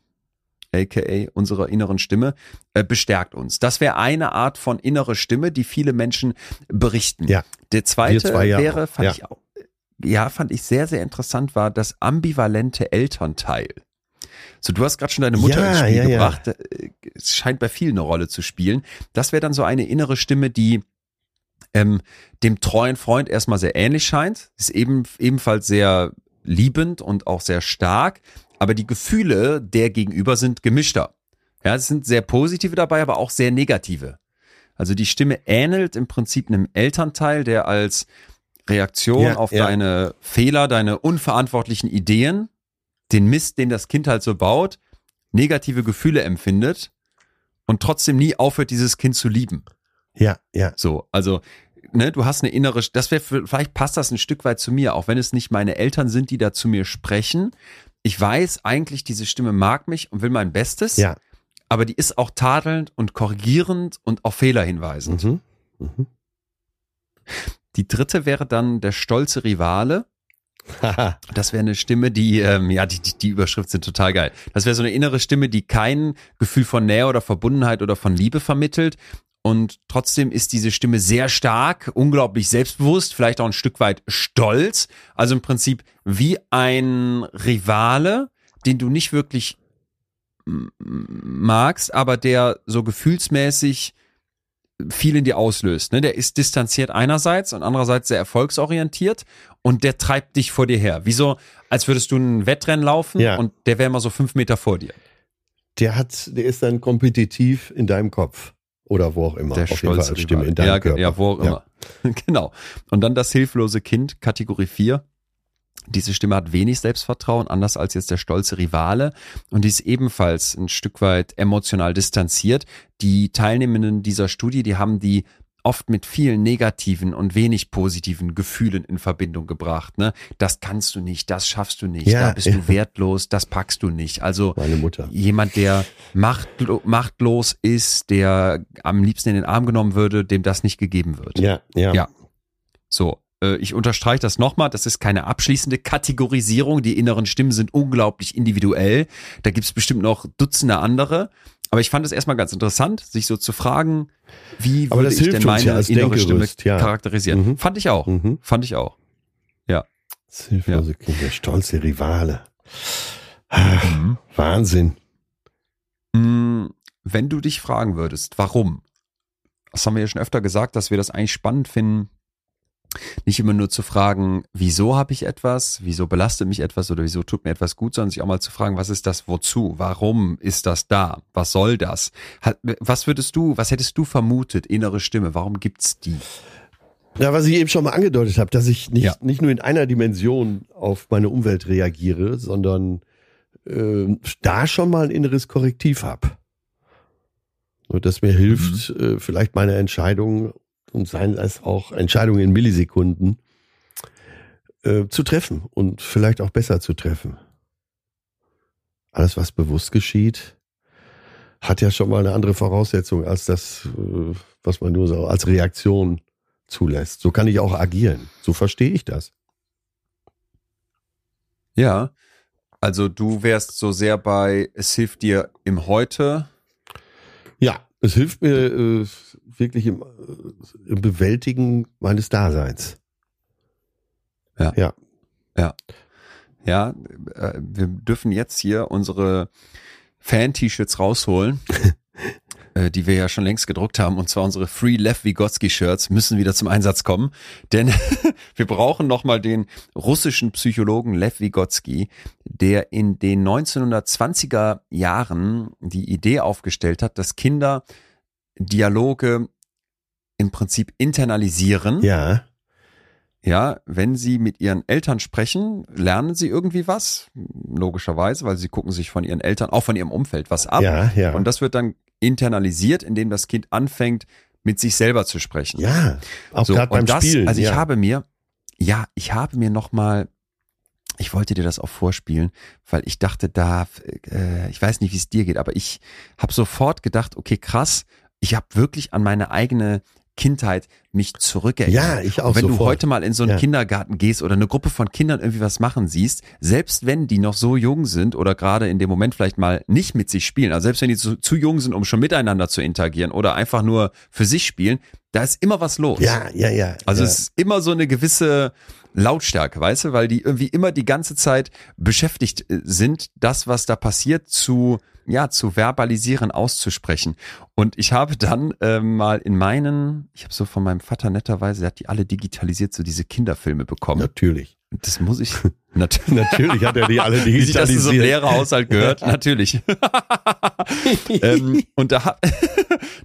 aka unserer inneren Stimme, äh, bestärkt uns. Das wäre eine Art von innere Stimme, die viele Menschen berichten.
Ja.
Der zweite
ja
wäre, fand
ja.
ich auch, ja, fand ich sehr, sehr interessant, war das ambivalente Elternteil. So, du hast gerade schon deine Mutter
ja,
ins Spiel
ja,
gebracht. Äh, es scheint bei vielen eine Rolle zu spielen. Das wäre dann so eine innere Stimme, die ähm, dem treuen Freund erstmal sehr ähnlich scheint. Ist eben ebenfalls sehr liebend und auch sehr stark, aber die Gefühle der Gegenüber sind gemischter. Ja, es sind sehr positive dabei, aber auch sehr negative. Also die Stimme ähnelt im Prinzip einem Elternteil, der als Reaktion ja, auf ja. deine Fehler, deine unverantwortlichen Ideen, den Mist, den das Kind halt so baut, negative Gefühle empfindet und trotzdem nie aufhört, dieses Kind zu lieben.
Ja, ja.
So, also ne, du hast eine innere, das wäre vielleicht passt das ein Stück weit zu mir, auch wenn es nicht meine Eltern sind, die da zu mir sprechen, ich weiß eigentlich, diese Stimme mag mich und will mein Bestes.
Ja.
Aber die ist auch tadelnd und korrigierend und auf Fehler hinweisend.
Mhm. Mhm.
Die dritte wäre dann der stolze Rivale. das wäre eine Stimme, die, ähm, ja, die, die, die Überschrift sind total geil. Das wäre so eine innere Stimme, die kein Gefühl von Nähe oder Verbundenheit oder von Liebe vermittelt, und trotzdem ist diese Stimme sehr stark, unglaublich selbstbewusst, vielleicht auch ein Stück weit stolz. Also im Prinzip wie ein Rivale, den du nicht wirklich magst, aber der so gefühlsmäßig viel in dir auslöst. Ne? Der ist distanziert einerseits und andererseits sehr erfolgsorientiert und der treibt dich vor dir her. Wie so, als würdest du ein Wettrennen laufen
ja.
und der wäre immer so fünf Meter vor dir.
Der hat, der ist dann kompetitiv in deinem Kopf. Oder wo auch immer.
Der
Auf
Fall
Stimme in deinem
ja,
Körper.
Ja, wo auch immer. genau. Und dann das hilflose Kind, Kategorie 4. Diese Stimme hat wenig Selbstvertrauen, anders als jetzt der stolze Rivale. Und die ist ebenfalls ein Stück weit emotional distanziert. Die Teilnehmenden dieser Studie, die haben die oft mit vielen negativen und wenig positiven Gefühlen in Verbindung gebracht. Ne? Das kannst du nicht, das schaffst du nicht,
ja,
da bist
ja.
du wertlos, das packst du nicht. Also
Meine Mutter.
jemand, der machtlo machtlos ist, der am liebsten in den Arm genommen würde, dem das nicht gegeben wird.
Ja, ja.
Ja. So, ich unterstreiche das nochmal, das ist keine abschließende Kategorisierung. Die inneren Stimmen sind unglaublich individuell. Da gibt's bestimmt noch Dutzende andere. Aber ich fand es erstmal ganz interessant, sich so zu fragen, wie würde ich denn meine
ja
innere Stimme
ja.
charakterisieren.
Mhm.
Fand ich auch.
Mhm.
Fand ich auch. Ja.
Das hilflose Kind, der stolze Rivale. Mhm. Wahnsinn.
Mm, Wenn du dich fragen würdest, warum? Das haben wir ja schon öfter gesagt, dass wir das eigentlich spannend finden, Nicht immer nur zu fragen, wieso habe ich etwas, wieso belastet mich etwas oder wieso tut mir etwas gut, sondern sich auch mal zu fragen, was ist das, wozu, warum ist das da, was soll das? Was würdest du, was hättest du vermutet, innere Stimme, warum gibt's die?
Ja, was ich eben schon mal angedeutet habe, dass ich nicht, ja. nicht nur in einer Dimension auf meine Umwelt reagiere, sondern äh, da schon mal ein inneres Korrektiv habe. Und das mir hilft, mhm. äh, vielleicht meine Entscheidungen und seien es auch Entscheidungen in Millisekunden äh, zu treffen und vielleicht auch besser zu treffen. Alles, was bewusst geschieht, hat ja schon mal eine andere Voraussetzung als das, äh, was man nur so als Reaktion zulässt. So kann ich auch agieren. So verstehe ich das.
Ja, also du wärst so sehr bei, es hilft dir im Heute.
Es hilft mir äh, wirklich im, äh, im Bewältigen meines Daseins.
Ja. Ja. Ja. Ja, äh, wir dürfen jetzt hier unsere Fan-T-Shirts rausholen. Äh, die wir ja schon längst gedruckt haben, und zwar unsere Free Lev Vygotsky Shirts, müssen wieder zum Einsatz kommen. Denn wir brauchen nochmal den russischen Psychologen Lev Vygotsky, der in den 1920er Jahren die Idee aufgestellt hat, dass Kinder Dialoge im Prinzip internalisieren.
Ja.
Ja, wenn sie mit ihren Eltern sprechen, lernen sie irgendwie was, logischerweise, weil sie gucken sich von ihren Eltern, auch von ihrem Umfeld was ab.
Ja, ja.
Und das wird dann internalisiert, indem das Kind anfängt, mit sich selber zu sprechen.
Ja,
auch so, gerade beim das, Spielen. Also ich ja. habe mir, ja, ich habe mir noch mal ich wollte dir das auch vorspielen, weil ich dachte, da, äh, ich weiß nicht, wie es dir geht, aber ich habe sofort gedacht, okay, krass, ich habe wirklich an meine eigene Kindheit mich zurückerinnert.
Ja, ich auch. Und
wenn
sofort.
du heute mal in so einen ja. Kindergarten gehst oder eine Gruppe von Kindern irgendwie was machen siehst, selbst wenn die noch so jung sind oder gerade in dem Moment vielleicht mal nicht mit sich spielen, also selbst wenn die zu, zu jung sind, um schon miteinander zu interagieren oder einfach nur für sich spielen, da ist immer was los.
Ja, ja, ja.
Also
ja.
es ist immer so eine gewisse Lautstärke, weißt du, weil die irgendwie immer die ganze Zeit beschäftigt äh, sind, das, was da passiert, zu ja, zu verbalisieren, auszusprechen. Und ich habe dann äh, mal in meinen, ich habe so von meinem Vater netterweise, der hat die alle digitalisiert, so diese Kinderfilme bekommen.
Natürlich.
Das muss ich.
Nat natürlich hat er die alle digitalisiert. Wie sich das in
so einem Lehrerhaushalt gehört, natürlich. ähm, und da,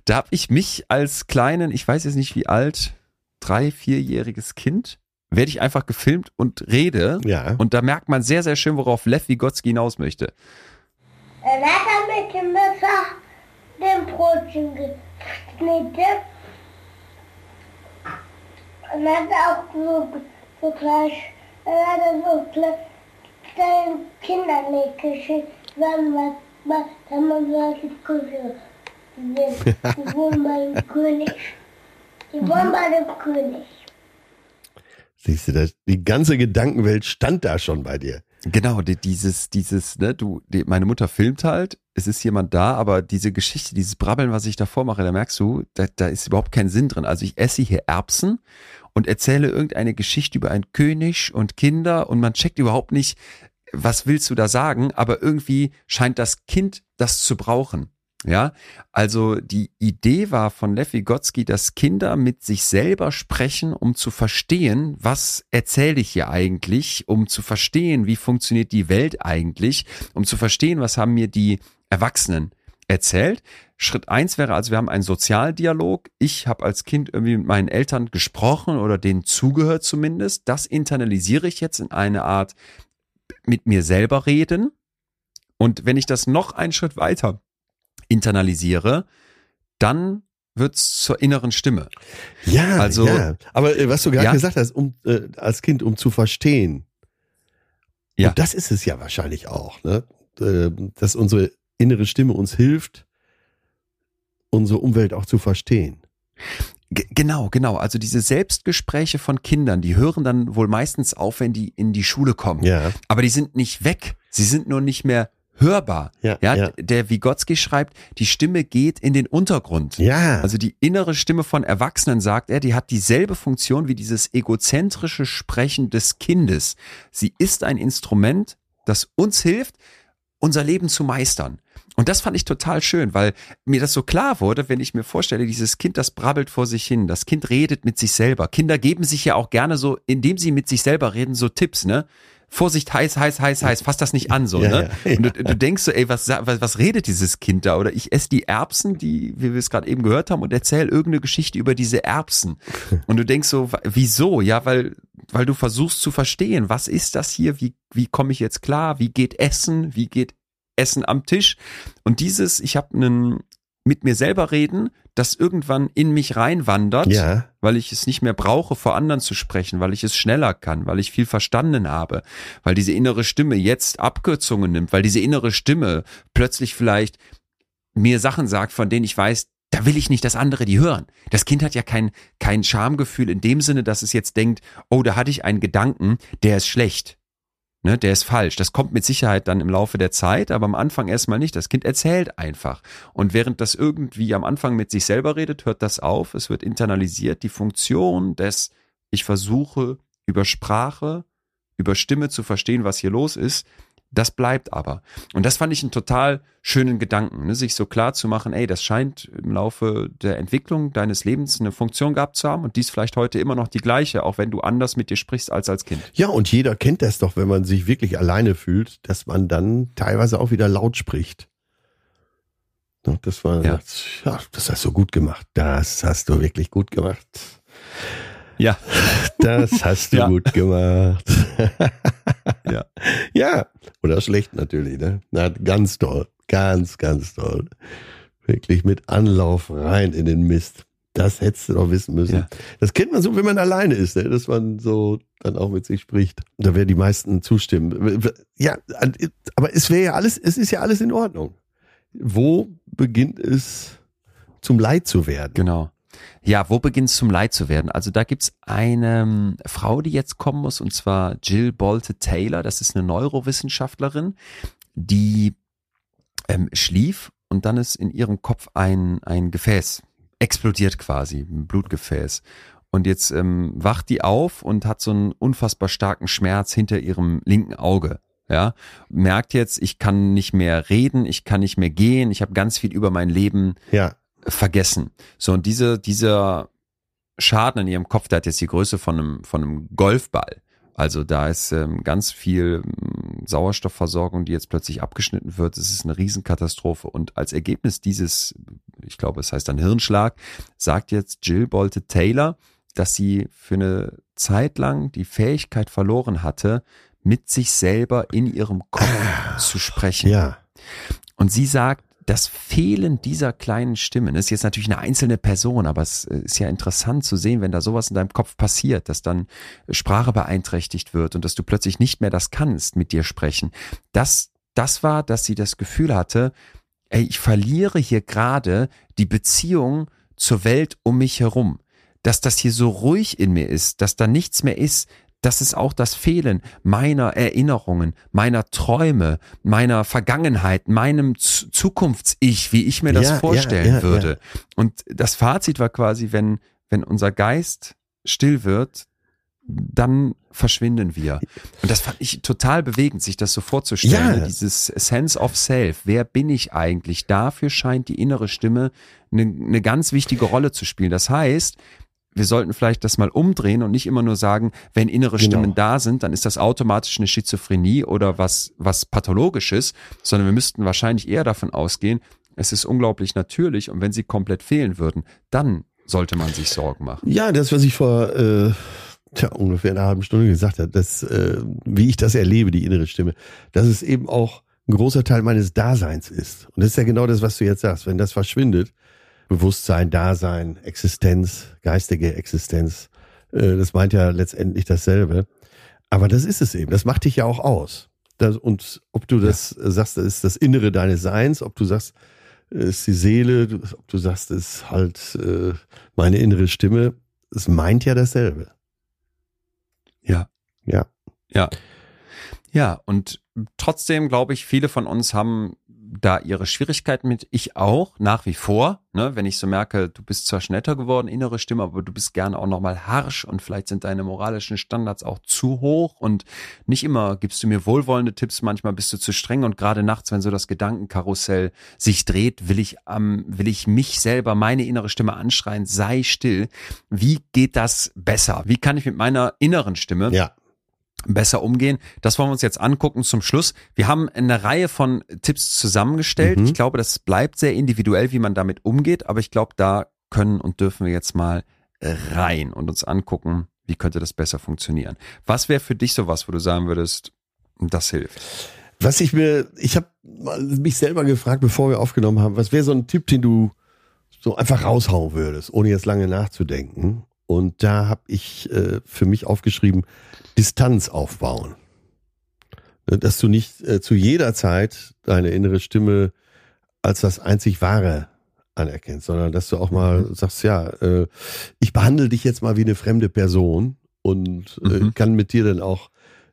da habe ich mich als kleinen, ich weiß jetzt nicht wie alt, drei, vierjähriges Kind, werde ich einfach gefilmt und rede.
Ja.
Und da merkt man sehr, sehr schön, worauf Lev Vygotsky hinaus möchte.
Dann hat er mit dem Messer den Brotchen geschnitten. Und hat auch so, so gleich, dann hat er so kleine Kinder mitgeschickt, dann was, was, dann man solche Küche. Die, die wohnen bei dem König. Die wohnen bei dem König.
Siehst du, das, die ganze Gedankenwelt stand da schon bei dir.
Genau, dieses, dieses, ne, du, die, meine Mutter filmt halt, es ist jemand da, aber diese Geschichte, dieses Brabbeln, was ich davor mache, da merkst du, da, da ist überhaupt kein Sinn drin. Also ich esse hier Erbsen und erzähle irgendeine Geschichte über einen König und Kinder und man checkt überhaupt nicht, was willst du da sagen, aber irgendwie scheint das Kind das zu brauchen. Ja, also die Idee war von Lev Vygotsky, dass Kinder mit sich selber sprechen, um zu verstehen, was erzähle ich hier eigentlich, um zu verstehen, wie funktioniert die Welt eigentlich, um zu verstehen, was haben mir die Erwachsenen erzählt. Schritt eins wäre also, wir haben einen Sozialdialog. Ich habe als Kind irgendwie mit meinen Eltern gesprochen oder denen zugehört zumindest. Das internalisiere ich jetzt in eine Art mit mir selber reden. Und wenn ich das noch einen Schritt weiter internalisiere, dann wird's zur inneren Stimme.
Ja, also, ja. aber äh, was du gerade ja, gesagt hast, um äh, als Kind, um zu verstehen. Ja. Und das ist es ja wahrscheinlich auch, ne? Äh, dass unsere innere Stimme uns hilft, unsere Umwelt auch zu verstehen.
G genau, genau. Also diese Selbstgespräche von Kindern, die hören dann wohl meistens auf, wenn die in die Schule kommen.
Ja.
Aber die sind nicht weg. Sie sind nur nicht mehr hörbar.
Ja, ja, ja.
Der Vygotsky schreibt, die Stimme geht in den Untergrund.
Ja.
Also die innere Stimme von Erwachsenen, sagt er, die hat dieselbe Funktion wie dieses egozentrische Sprechen des Kindes. Sie ist ein Instrument, das uns hilft, unser Leben zu meistern. Und das fand ich total schön, weil mir das so klar wurde, wenn ich mir vorstelle, dieses Kind, das brabbelt vor sich hin, das Kind redet mit sich selber. Kinder geben sich ja auch gerne so, indem sie mit sich selber reden, so Tipps, ne? Vorsicht, heiß, heiß, heiß, heiß, fass das nicht an, so, ja, ne? Ja, ja. Und du, du, denkst so, ey, was, was, was redet dieses Kind da? Oder ich esse die Erbsen, die, wie wir es gerade eben gehört haben, und erzähl irgendeine Geschichte über diese Erbsen. Und du denkst so, wieso? Ja, weil, weil du versuchst zu verstehen, was ist das hier? Wie, wie komme ich jetzt klar? Wie geht Essen? Wie geht Essen am Tisch? Und dieses, ich habe einen mit mir selber reden, das irgendwann in mich reinwandert, ja. weil ich es nicht mehr brauche, vor anderen zu sprechen, weil ich es schneller kann, weil ich viel verstanden habe, weil diese innere Stimme jetzt Abkürzungen nimmt, weil diese innere Stimme plötzlich vielleicht mir Sachen sagt, von denen ich weiß, da will ich nicht, dass andere die hören. Das Kind hat ja kein, kein Schamgefühl in dem Sinne, dass es jetzt denkt, oh, da hatte ich einen Gedanken, der ist schlecht. Ne, der ist falsch. Das kommt mit Sicherheit dann im Laufe der Zeit, aber am Anfang erstmal nicht. Das Kind erzählt einfach. Und während das irgendwie am Anfang mit sich selber redet, hört das auf. Es wird internalisiert. Die Funktion des, ich versuche über Sprache, über Stimme zu verstehen, was hier los ist, das bleibt aber. Und das fand ich einen total schönen Gedanken, ne? sich so klar zu machen, ey, das scheint im Laufe der Entwicklung deines Lebens eine Funktion gehabt zu haben und dies vielleicht heute immer noch die gleiche, auch wenn du anders mit dir sprichst als als Kind.
Ja, und jeder kennt das doch, wenn man sich wirklich alleine fühlt, dass man dann teilweise auch wieder laut spricht. Das war, ja, ja das hast du gut gemacht. Das hast du wirklich gut gemacht.
Ja.
Das hast du ja. gut gemacht.
ja.
Ja. Oder schlecht natürlich, ne? Na, ganz toll. Ganz, ganz toll. Wirklich mit Anlauf rein in den Mist. Das hättest du doch wissen müssen. Ja. Das kennt man so, wenn man alleine ist, ne? dass man so dann auch mit sich spricht. Da werden die meisten zustimmen. Ja, aber es wäre ja alles, es ist ja alles in Ordnung. Wo beginnt es zum Leid zu werden?
Genau. Ja, wo beginnt es zum Leid zu werden? Also da gibt's eine ähm, Frau, die jetzt kommen muss, und zwar Jill Bolte Taylor. Das ist eine Neurowissenschaftlerin, die ähm, schlief und dann ist in ihrem Kopf ein, ein Gefäß explodiert quasi, ein Blutgefäß. Und jetzt ähm, wacht die auf und hat so einen unfassbar starken Schmerz hinter ihrem linken Auge. Ja, merkt jetzt, ich kann nicht mehr reden, ich kann nicht mehr gehen, ich habe ganz viel über mein Leben ja vergessen. So, und diese, dieser Schaden in ihrem Kopf, der hat jetzt die Größe von einem, von einem Golfball. Also da ist ähm, ganz viel ähm, Sauerstoffversorgung, die jetzt plötzlich abgeschnitten wird. Es ist eine Riesenkatastrophe. Und als Ergebnis dieses, ich glaube, es heißt dann Hirnschlag, sagt jetzt Jill Bolte Taylor, dass sie für eine Zeit lang die Fähigkeit verloren hatte, mit sich selber in ihrem Kopf zu sprechen.
Ja.
Und sie sagt, das Fehlen dieser kleinen Stimmen ist jetzt natürlich eine einzelne Person, aber es ist ja interessant zu sehen, wenn da sowas in deinem Kopf passiert, dass dann Sprache beeinträchtigt wird und dass du plötzlich nicht mehr das kannst, mit dir sprechen. Das, das war, dass sie das Gefühl hatte, ey, ich verliere hier gerade die Beziehung zur Welt um mich herum dass das hier so ruhig in mir ist, dass da nichts mehr ist, das ist auch das Fehlen meiner Erinnerungen, meiner Träume, meiner Vergangenheit, meinem Zukunfts-Ich, wie ich mir das ja, vorstellen ja, ja, würde. Und das Fazit war quasi, wenn, wenn unser Geist still wird, dann verschwinden wir. Und das fand ich total bewegend, sich das so vorzustellen. Ja. Dieses Sense of Self. Wer bin ich eigentlich? Dafür scheint die innere Stimme eine, eine ganz wichtige Rolle zu spielen. Das heißt, wir sollten vielleicht das mal umdrehen und nicht immer nur sagen, wenn innere genau. Stimmen da sind, dann ist das automatisch eine Schizophrenie oder was, was pathologisches, sondern wir müssten wahrscheinlich eher davon ausgehen, es ist unglaublich natürlich und wenn sie komplett fehlen würden, dann sollte man sich Sorgen machen.
Ja, das, was ich vor äh, tja, ungefähr einer halben Stunde gesagt habe, das, äh, wie ich das erlebe, die innere Stimme, dass es eben auch ein großer Teil meines Daseins ist. Und das ist ja genau das, was du jetzt sagst. Wenn das verschwindet, Bewusstsein, Dasein, Existenz, geistige Existenz. Äh, das meint ja letztendlich dasselbe. Aber das ist es eben. Das macht dich ja auch aus. Das, und ob du das ja. sagst, das ist das Innere deines Seins, ob du sagst, es ist die Seele, ob du sagst, es ist halt äh, meine innere Stimme, es meint ja dasselbe.
Ja.
Ja.
Ja. Ja, und trotzdem glaube ich, viele von uns haben da ihre Schwierigkeiten mit. Ich auch, nach wie vor. Ne? Wenn ich so merke, du bist zwar netter geworden, innere Stimme, aber du bist gerne auch nochmal harsch und vielleicht sind deine moralischen Standards auch zu hoch und nicht immer gibst du mir wohlwollende Tipps, manchmal bist du zu streng und gerade nachts, wenn so das Gedankenkarussell sich dreht, will ich, ähm, will ich mich selber, meine innere Stimme anschreien, sei still. Wie geht das besser? Wie kann ich mit meiner inneren Stimme
ja
besser umgehen. Das wollen wir uns jetzt angucken zum Schluss. Wir haben eine Reihe von Tipps zusammengestellt. Mhm. Ich glaube, das bleibt sehr individuell, wie man damit umgeht, aber ich glaube, da können und dürfen wir jetzt mal rein und uns angucken, wie könnte das besser funktionieren. Was wäre für dich sowas, wo du sagen würdest, das hilft?
Was ich mir, ich habe mich selber gefragt, bevor wir aufgenommen haben, was wäre so ein Tipp, den du so einfach raushauen würdest, ohne jetzt lange nachzudenken? Und da habe ich äh, für mich aufgeschrieben, Distanz aufbauen. Äh, dass du nicht äh, zu jeder Zeit deine innere Stimme als das einzig Wahre anerkennst, sondern dass du auch mal mhm. sagst, ja, äh, ich behandle dich jetzt mal wie eine fremde Person und äh, mhm. kann mit dir dann auch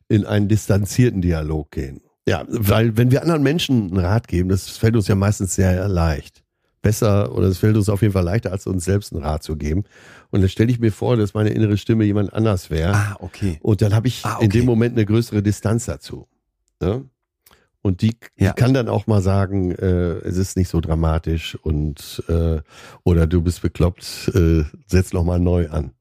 in einen distanzierten Dialog gehen. Ja, weil wenn wir anderen Menschen einen Rat geben, das fällt uns ja meistens sehr leicht besser oder es fällt uns auf jeden Fall leichter, als uns selbst einen Rat zu geben. Und dann stelle ich mir vor, dass meine innere Stimme jemand anders wäre.
Ah, okay.
Und dann habe ich ah, okay. in dem Moment eine größere Distanz dazu. Ne? Und die, ja. die, kann dann auch mal sagen, äh, es ist nicht so dramatisch und äh, oder du bist bekloppt, äh, setz noch mal neu an.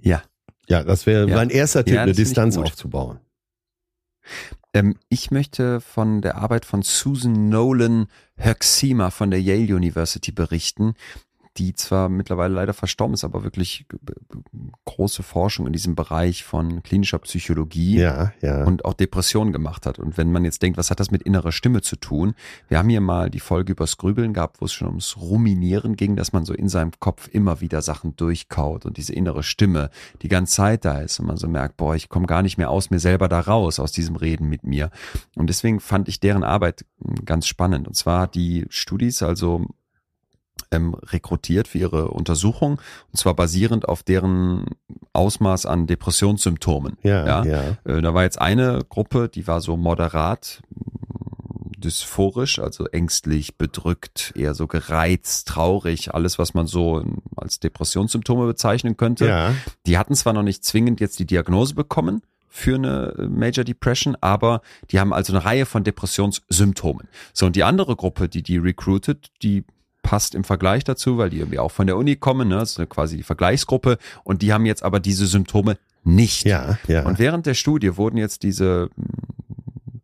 Ja.
Ja, das wäre ja. mein erster Tipp, ja, eine Distanz aufzubauen.
Ähm, ich möchte von der Arbeit von Susan Nolan Herxima von der Yale University berichten die zwar mittlerweile leider verstorben ist, aber wirklich große Forschung in diesem Bereich von klinischer Psychologie
ja, ja.
und auch Depressionen gemacht hat. Und wenn man jetzt denkt, was hat das mit innerer Stimme zu tun? Wir haben hier mal die Folge übers Grübeln gehabt, wo es schon ums Ruminieren ging, dass man so in seinem Kopf immer wieder Sachen durchkaut und diese innere Stimme die ganze Zeit da ist und man so merkt, boah, ich komme gar nicht mehr aus mir selber da raus, aus diesem Reden mit mir. Und deswegen fand ich deren Arbeit ganz spannend. Und zwar die Studis, also ähm, rekrutiert für ihre Untersuchung und zwar basierend auf deren Ausmaß an Depressionssymptomen.
Ja, ja. ja.
Äh, da war jetzt eine Gruppe, die war so moderat dysphorisch, also ängstlich, bedrückt, eher so gereizt, traurig, alles, was man so als Depressionssymptome bezeichnen könnte.
Ja.
Die hatten zwar noch nicht zwingend jetzt die Diagnose bekommen, für eine Major Depression, aber die haben also eine Reihe von Depressionssymptomen. So, und die andere Gruppe, die die recruited, die passt im Vergleich dazu, weil die irgendwie auch von der Uni kommen, ne? das ist quasi die Vergleichsgruppe und die haben jetzt aber diese Symptome nicht.
Ja, ja.
Und während der Studie wurden jetzt diese hm,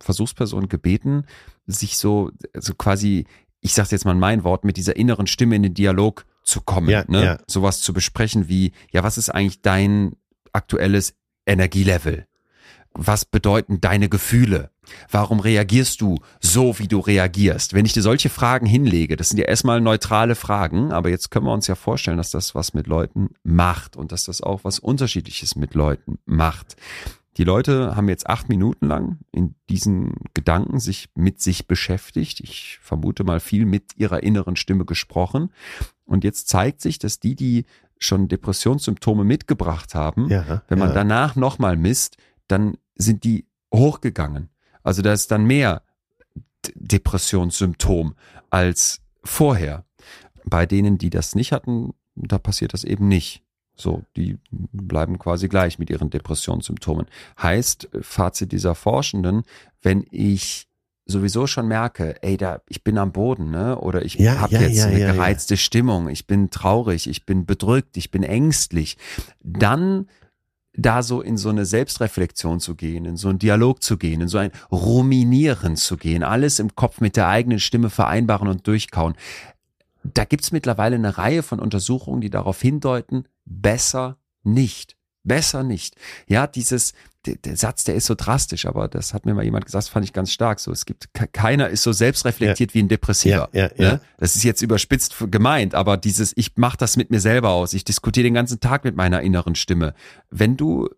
Versuchspersonen gebeten, sich so, so quasi, ich sag's jetzt mal mein Wort, mit dieser inneren Stimme in den Dialog zu kommen,
ja,
ne?
Ja.
sowas zu besprechen wie, ja, was ist eigentlich dein aktuelles Energielevel? was bedeuten deine Gefühle? Warum reagierst du so, wie du reagierst? Wenn ich dir solche Fragen hinlege, das sind ja erstmal neutrale Fragen, aber jetzt können wir uns ja vorstellen, dass das was mit Leuten macht und dass das auch was Unterschiedliches mit Leuten macht. Die Leute haben jetzt acht Minuten lang in diesen Gedanken sich mit sich beschäftigt. Ich vermute mal viel mit ihrer inneren Stimme gesprochen. Und jetzt zeigt sich, dass die, die schon Depressionssymptome mitgebracht haben,
ja,
wenn man
ja.
danach nochmal misst, dann sind die hochgegangen. Also da ist dann mehr Depressionssymptom als vorher. Bei denen, die das nicht hatten, da passiert das eben nicht. So, die bleiben quasi gleich mit ihren Depressionssymptomen. Heißt, Fazit dieser Forschenden, wenn ich sowieso schon merke, ey, da, ich bin am Boden, ne? Oder ich
ja,
habe
ja,
jetzt
ja,
eine gereizte Stimmung, ich bin traurig, ich bin bedrückt, ich bin ängstlich, dann da so in so eine Selbstreflexion zu gehen, in so einen Dialog zu gehen, in so ein Ruminieren zu gehen, alles im Kopf mit der eigenen Stimme vereinbaren und durchkauen. Da gibt's mittlerweile eine Reihe von Untersuchungen, die darauf hindeuten, besser nicht. Besser nicht. Ja, dieses, der, der, Satz, der ist so drastisch, aber das hat mir mal jemand gesagt, fand ich ganz stark. So, es gibt keiner ist so selbstreflektiert ja. wie ein Depressiver.
Ja, ja, ja.
Ne? Das ist jetzt überspitzt gemeint, aber dieses, ich mache das mit mir selber aus. Ich diskutiere den ganzen Tag mit meiner inneren Stimme. Wenn du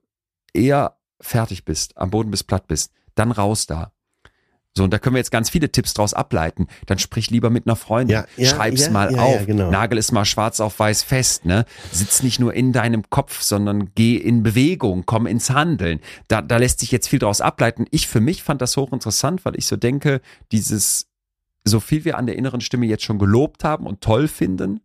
eher fertig bist, am Boden bist, platt bist, dann raus da. So, und da können wir jetzt ganz viele Tipps draus ableiten. Dann sprich lieber mit einer Freundin. Ja, ja, Schreib's ja, mal auf. Genau. Nagel es mal schwarz auf weiß fest, ne? Sitz nicht nur in deinem Kopf, sondern geh in Bewegung, komm ins Handeln. Da, da lässt sich jetzt viel draus ableiten. Ich für mich fand das hochinteressant, weil ich so denke, dieses, so viel wir an der inneren Stimme jetzt schon gelobt haben und toll finden,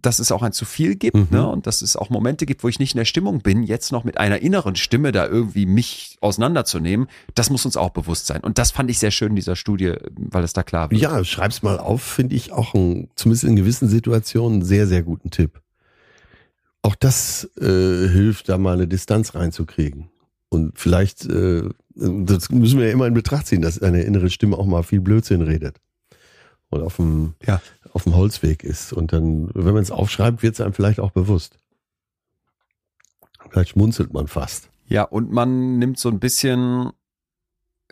dass es auch ein zu viel gibt mhm. ne? und dass es auch Momente gibt, wo ich nicht in der Stimmung bin, jetzt noch mit einer inneren Stimme da irgendwie mich auseinanderzunehmen, das muss uns auch bewusst sein. Und das fand ich sehr schön in dieser Studie, weil es da klar wird.
Ja, schreib's mal auf, finde ich auch ein, zumindest in gewissen Situationen einen sehr, sehr guten Tipp. Auch das äh, hilft, da mal eine Distanz reinzukriegen. Und vielleicht, äh, das müssen wir ja immer in Betracht ziehen, dass eine innere Stimme auch mal viel Blödsinn redet und auf dem, ja. Auf dem Holzweg ist. Und dann, wenn man es aufschreibt, wird es einem vielleicht auch bewusst. Vielleicht schmunzelt man fast.
Ja, und man nimmt so ein bisschen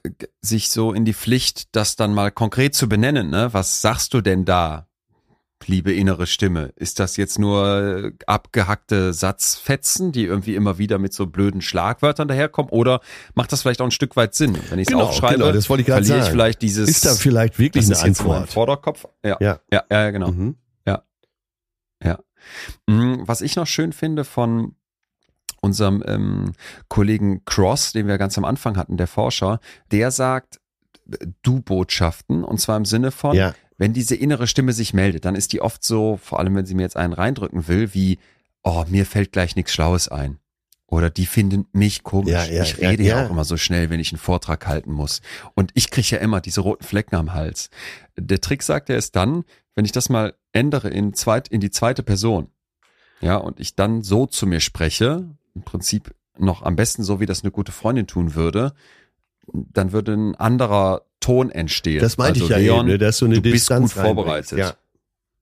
äh, sich so in die Pflicht, das dann mal konkret zu benennen. Ne? Was sagst du denn da? Liebe innere Stimme? Ist das jetzt nur abgehackte Satzfetzen, die irgendwie immer wieder mit so blöden Schlagwörtern daherkommen? Oder macht das vielleicht auch ein Stück weit Sinn? Wenn ich es genau, aufschreibe, genau,
das wollte ich verliere sagen. ich
vielleicht dieses.
Ist da vielleicht wirklich eine Antwort?
Vorderkopf? Ja, ja, ja, ja genau. Mhm. Ja, ja. Mhm, was ich noch schön finde von unserem ähm, Kollegen Cross, den wir ganz am Anfang hatten, der Forscher, der sagt, Du-Botschaften, und zwar im Sinne von, ja wenn diese innere Stimme sich meldet, dann ist die oft so, vor allem wenn sie mir jetzt einen reindrücken will, wie, oh, mir fällt gleich nichts Schlaues ein. Oder die finden mich komisch. Ja, ja, ich rede ja, ja, auch immer so schnell, wenn ich einen Vortrag halten muss. Und ich kriege ja immer diese roten Flecken am Hals. Der Trick sagt er ist dann, wenn ich das mal ändere in, zweit, in die zweite Person, ja, und ich dann so zu mir spreche, im Prinzip noch am besten so, wie das eine gute Freundin tun würde, dann würde ein anderer Ton entstehen.
Das meinte also, ich ja Leon, eben, ne, dass so eine
du
Distanz
bist gut vorbereitet. Ja.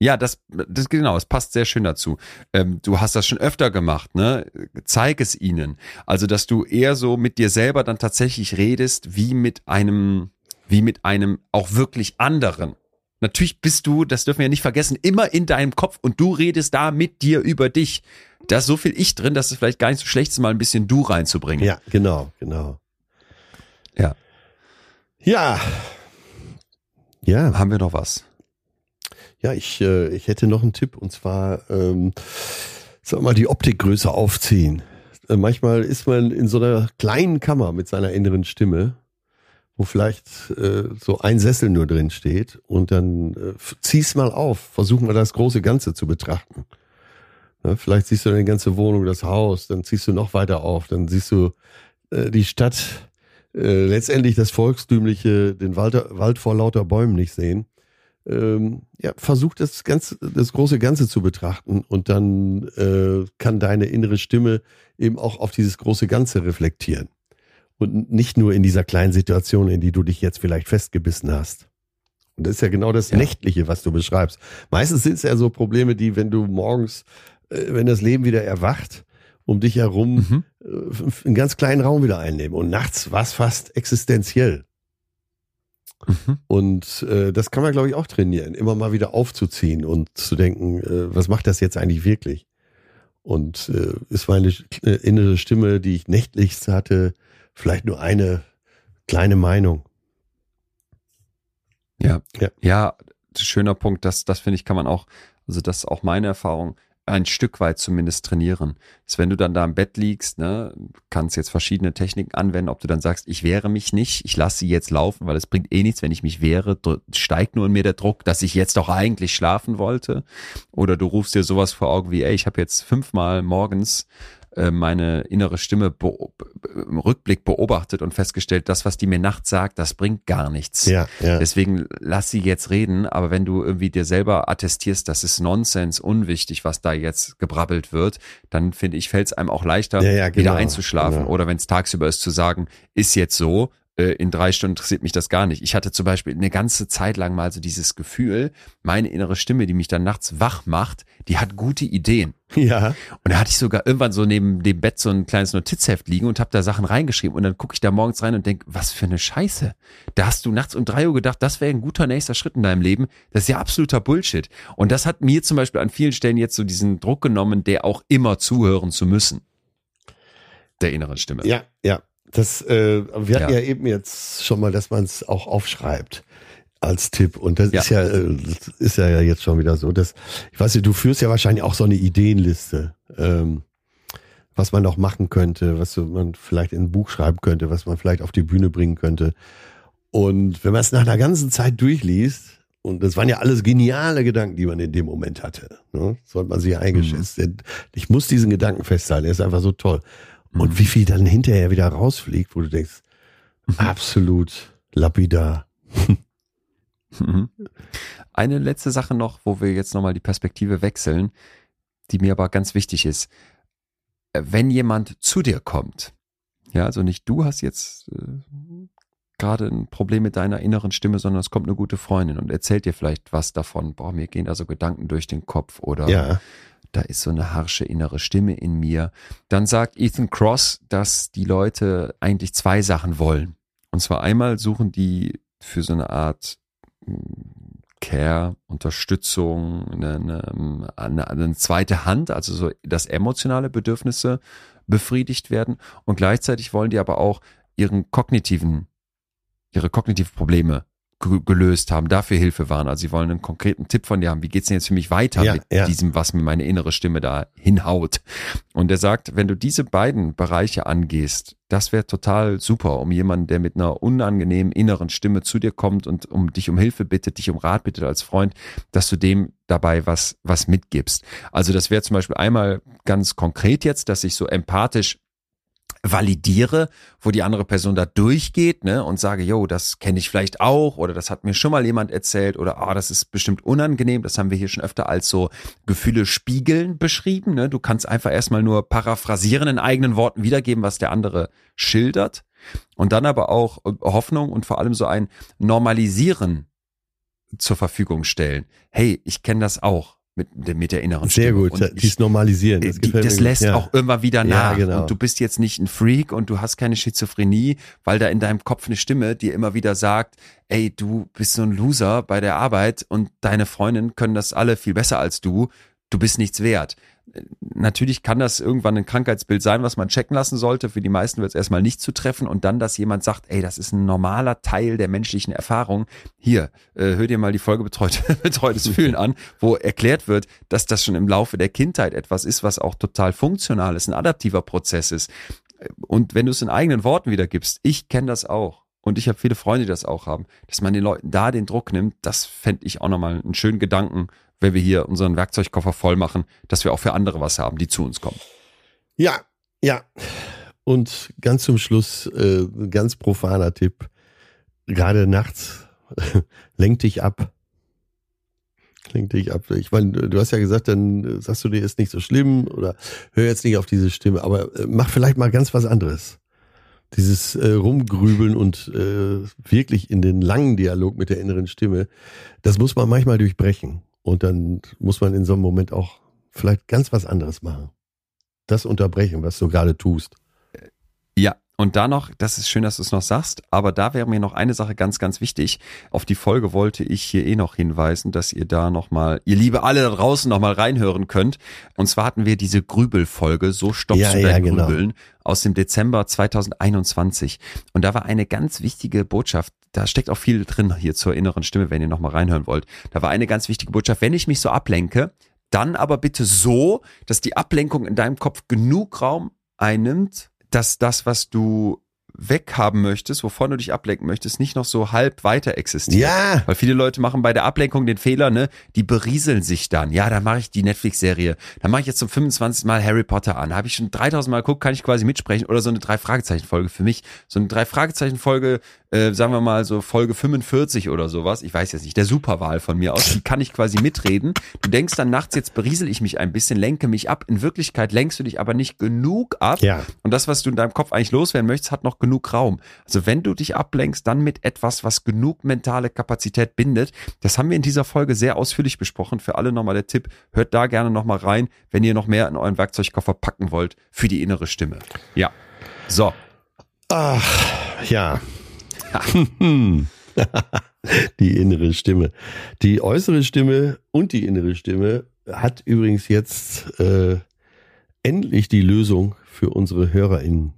Ja, das, das genau, es passt sehr schön dazu. Ähm, du hast das schon öfter gemacht, ne? Zeig es ihnen. Also, dass du eher so mit dir selber dann tatsächlich redest, wie mit einem, wie mit einem auch wirklich anderen. Natürlich bist du, das dürfen wir ja nicht vergessen, immer in deinem Kopf und du redest da mit dir über dich. Da ist so viel Ich drin, dass es vielleicht gar nicht so schlecht ist, mal ein bisschen du reinzubringen.
Ja, genau, genau.
Ja.
Ja.
Ja. Haben wir noch was?
Ja, ich, äh, ich hätte noch einen Tipp und zwar, ähm, sag mal, die Optikgröße aufziehen. Äh, manchmal ist man in so einer kleinen Kammer mit seiner inneren Stimme, wo vielleicht äh, so ein Sessel nur drin steht und dann äh, zieh's mal auf, versuch mal das große Ganze zu betrachten. Ne, vielleicht siehst du die ganze Wohnung, das Haus, dann ziehst du noch weiter auf, dann siehst du äh, die Stadt äh, letztendlich das Volkstümliche, den Wald, Wald vor lauter Bäumen nicht sehen. Ähm, ja, versuch das ganze, das große Ganze zu betrachten und dann äh, kann deine innere Stimme eben auch auf dieses große Ganze reflektieren und nicht nur in dieser kleinen Situation, in die du dich jetzt vielleicht festgebissen hast. Und das ist ja genau das ja. Nächtliche, was du beschreibst. Meistens sind es ja so Probleme, die, wenn du morgens, äh, wenn das Leben wieder erwacht, um dich herum mhm. Äh, einen ganz kleinen Raum wieder einnehmen. Und nachts war es fast existenziell. Mhm. Und äh, das kann man, glaube ich, auch trainieren, immer mal wieder aufzuziehen und zu denken, äh, was macht das jetzt eigentlich wirklich? Und äh, ist meine äh, innere Stimme, die ich nächtlichst hatte, vielleicht nur eine kleine Meinung.
Ja, ja, ja schöner Punkt. Das, das finde ich, kann man auch, also das ist auch meine Erfahrung ein Stück weit zumindest trainieren. Dass wenn du dann da im Bett liegst, ne, kannst jetzt verschiedene Techniken anwenden, ob du dann sagst, ich wehre mich nicht, ich lasse sie jetzt laufen, weil es bringt eh nichts, wenn ich mich wehre, steigt nur in mir der Druck, dass ich jetzt doch eigentlich schlafen wollte. Oder du rufst dir sowas vor Augen wie, ey, ich habe jetzt fünfmal morgens meine innere Stimme im Rückblick beobachtet und festgestellt, das, was die mir nachts sagt, das bringt gar nichts. Ja, ja. Deswegen lass sie jetzt reden, aber wenn du irgendwie dir selber attestierst, das ist Nonsens, unwichtig, was da jetzt gebrabbelt wird, dann finde ich, fällt es einem auch leichter, ja, genau, wieder einzuschlafen. Genau. Oder wenn es tagsüber ist, zu sagen, ist jetzt so, äh, in drei Stunden interessiert mich das gar nicht. Ich hatte zum Beispiel eine ganze Zeit lang mal so dieses Gefühl, meine innere Stimme, die mich dann nachts wach macht, die hat gute Ideen.
Ja.
Und da hatte ich sogar irgendwann so neben dem Bett so ein kleines Notizheft liegen und habe da Sachen reingeschrieben. Und dann gucke ich da morgens rein und denk, was für eine Scheiße. Da hast du nachts um drei Uhr gedacht, das wäre ein guter nächster Schritt in deinem Leben. Das ist ja absoluter Bullshit. Und das hat mir zum Beispiel an vielen Stellen jetzt so diesen Druck genommen, der auch immer zuhören zu müssen. Der inneren Stimme.
Ja, ja Das, äh, wir hatten ja. ja eben jetzt schon mal, dass man es auch aufschreibt als Tipp. Und das ja. ist ja, äh, das ist ja jetzt schon wieder so, dass, ich weiß nicht, du führst ja wahrscheinlich auch so eine Ideenliste, ähm, was man noch machen könnte, was man vielleicht in ein Buch schreiben könnte, was man vielleicht auf die Bühne bringen könnte. Und wenn man es nach einer ganzen Zeit durchliest, und das waren ja alles geniale Gedanken, die man in dem Moment hatte, ne? sollte man sich eingeschätzt. Mhm. Ich muss diesen Gedanken festhalten, er ist einfach so toll. Und mhm. wie viel dann hinterher wieder rausfliegt, wo du denkst, mhm. absolut lapidar.
Mhm. Eine letzte Sache noch, wo wir jetzt nochmal die Perspektive wechseln, die mir aber ganz wichtig ist. Äh, wenn jemand zu dir kommt, ja, also nicht du hast jetzt äh, gerade ein Problem mit deiner inneren Stimme, sondern es kommt eine gute Freundin und erzählt dir vielleicht was davon. Boah, mir gehen da so Gedanken durch den Kopf oder ja. Da ist so eine harsche innere Stimme in mir. Dann sagt Ethan Cross, dass die Leute eigentlich zwei Sachen wollen. Und zwar einmal suchen die für so eine Art Care, Unterstützung, eine, eine, eine, zweite Hand, also so, dass emotionale Bedürfnisse befriedigt werden und gleichzeitig wollen die aber auch ihren kognitiven, ihre kognitiven Probleme gelöst haben, dafür Hilfe waren. Also sie wollen einen konkreten Tipp von dir haben. Wie geht's denn jetzt für mich weiter ja, mit ja. diesem, was mir meine innere Stimme da hinhaut? Und er sagt, wenn du diese beiden Bereiche angehst, das wäre total super, um jemanden, der mit einer unangenehmen inneren Stimme zu dir kommt und um dich um Hilfe bittet, dich um Rat bittet als Freund, dass du dem dabei was, was mitgibst. Also das wäre zum Beispiel einmal ganz konkret jetzt, dass ich so empathisch validiere, wo die andere Person da durchgeht, ne, und sage, yo, das kenne ich vielleicht auch oder das hat mir schon mal jemand erzählt oder ah, oh, das ist bestimmt unangenehm, das haben wir hier schon öfter als so Gefühle spiegeln beschrieben, ne? Du kannst einfach erstmal nur paraphrasieren in eigenen Worten wiedergeben, was der andere schildert und dann aber auch äh, Hoffnung und vor allem so ein Normalisieren zur Verfügung stellen. Hey, ich kenne das auch mit, mit der inneren
Sehr
Stimme.
gut, und dies normalisieren.
Das, die, das lässt ja. auch immer wieder nach. Ja, genau. Und du bist jetzt nicht ein Freak und du hast keine Schizophrenie, weil da in deinem Kopf eine Stimme dir immer wieder sagt, ey, du bist so ein Loser bei der Arbeit und deine Freundinnen können das alle viel besser als du. Du bist nichts wert natürlich kann das irgendwann ein Krankheitsbild sein, was man checken lassen sollte. Für die meisten wird es erstmal nicht zu treffen und dann, dass jemand sagt, ey, das ist ein normaler Teil der menschlichen Erfahrung. Hier, äh, hör dir mal die Folge Betreut, Betreutes Fühlen an, wo erklärt wird, dass das schon im Laufe der Kindheit etwas ist, was auch total funktional ist, ein adaptiver Prozess ist. Und wenn du es in eigenen Worten wiedergibst, ich kenne das auch. Und ich habe viele Freunde, die das auch haben, dass man den Leuten da den Druck nimmt, das fände ich auch nochmal einen schönen Gedanken, wenn wir hier unseren Werkzeugkoffer voll machen, dass wir auch für andere was haben, die zu uns kommen.
Ja, ja. Und ganz zum Schluss, äh, ganz profaner Tipp. Gerade nachts, lenk dich ab. Lenk dich ab. Ich meine, du hast ja gesagt, dann sagst du dir, ist nicht so schlimm oder hör jetzt nicht auf diese Stimme, aber äh, mach vielleicht mal ganz was anderes. Dieses äh, Rumgrübeln und äh, wirklich in den langen Dialog mit der inneren Stimme, das muss man manchmal durchbrechen. Und dann muss man in so einem Moment auch vielleicht ganz was anderes machen. Das unterbrechen, was du gerade tust.
Ja, und da noch, das ist schön, dass du es noch sagst, aber da wäre mir noch eine Sache ganz, ganz wichtig. Auf die Folge wollte ich hier eh noch hinweisen, dass ihr da nochmal, ihr liebe alle da draußen nochmal reinhören könnt. Und zwar hatten wir diese Grübelfolge, so stoppst ja, du dein ja, genau. Grübeln, aus dem Dezember 2021. Und da war eine ganz wichtige Botschaft, da steckt auch viel drin hier zur inneren Stimme, wenn ihr nochmal reinhören wollt. Da war eine ganz wichtige Botschaft, wenn ich mich so ablenke, dann aber bitte so, dass die Ablenkung in deinem Kopf genug Raum einnimmt, dass das, was du weghaben möchtest, wovon du dich ablenken möchtest, nicht noch so halb weiter existiert.
Ja.
Weil viele Leute machen bei der Ablenkung den Fehler, ne, die berieseln sich dann. Ja, dann mache ich die Netflix-Serie. Dann mache ich jetzt zum 25. Mal Harry Potter an. Habe ich schon 3000 Mal geguckt, kann ich quasi mitsprechen. Oder so eine Drei-Fragezeichen-Folge für mich. So eine Drei-Fragezeichen-Folge äh, sagen wir mal so Folge 45 oder sowas, ich weiß jetzt nicht, der Superwahl von mir aus, die kann ich quasi mitreden. Du denkst dann nachts, jetzt beriesel ich mich ein bisschen, lenke mich ab. In Wirklichkeit lenkst du dich aber nicht genug ab.
Ja.
Und das, was du in deinem Kopf eigentlich loswerden möchtest, hat noch genug Raum. Also wenn du dich ablenkst, dann mit etwas, was genug mentale Kapazität bindet. Das haben wir in dieser Folge sehr ausführlich besprochen. Für alle nochmal der Tipp, hört da gerne nochmal rein, wenn ihr noch mehr in euren Werkzeugkoffer packen wollt für die innere Stimme. Ja. So.
Ach, ja. die innere Stimme. Die äußere Stimme und die innere Stimme hat übrigens jetzt äh, endlich die Lösung für unsere HörerInnen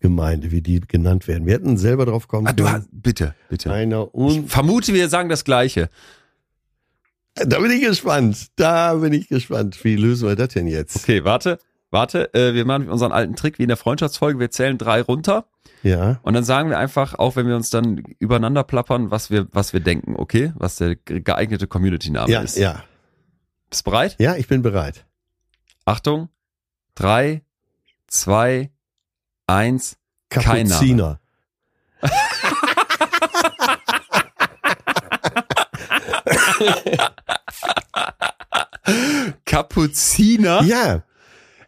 Gemeinde, wie die genannt werden. Wir hätten selber drauf kommen
Ah, du
können.
hast, bitte, bitte.
Einer
Ich vermute, wir sagen das Gleiche.
da bin ich gespannt. Da bin ich gespannt. Wie lösen wir das denn jetzt?
Okay, warte, warte. Äh, wir machen unseren alten Trick wie in der Freundschaftsfolge. Wir zählen drei runter
Ja.
und dann sagen wir einfach, auch wenn wir uns dann übereinander plappern, was wir, was wir denken, okay? Was der geeignete Community-Name
Ja,
ist.
ja.
Bist bereit?
Ja, ich bin bereit.
Achtung. Drei, zwei, eins. Kein Name.
Kapuziner.
Kapuziner.
Ja,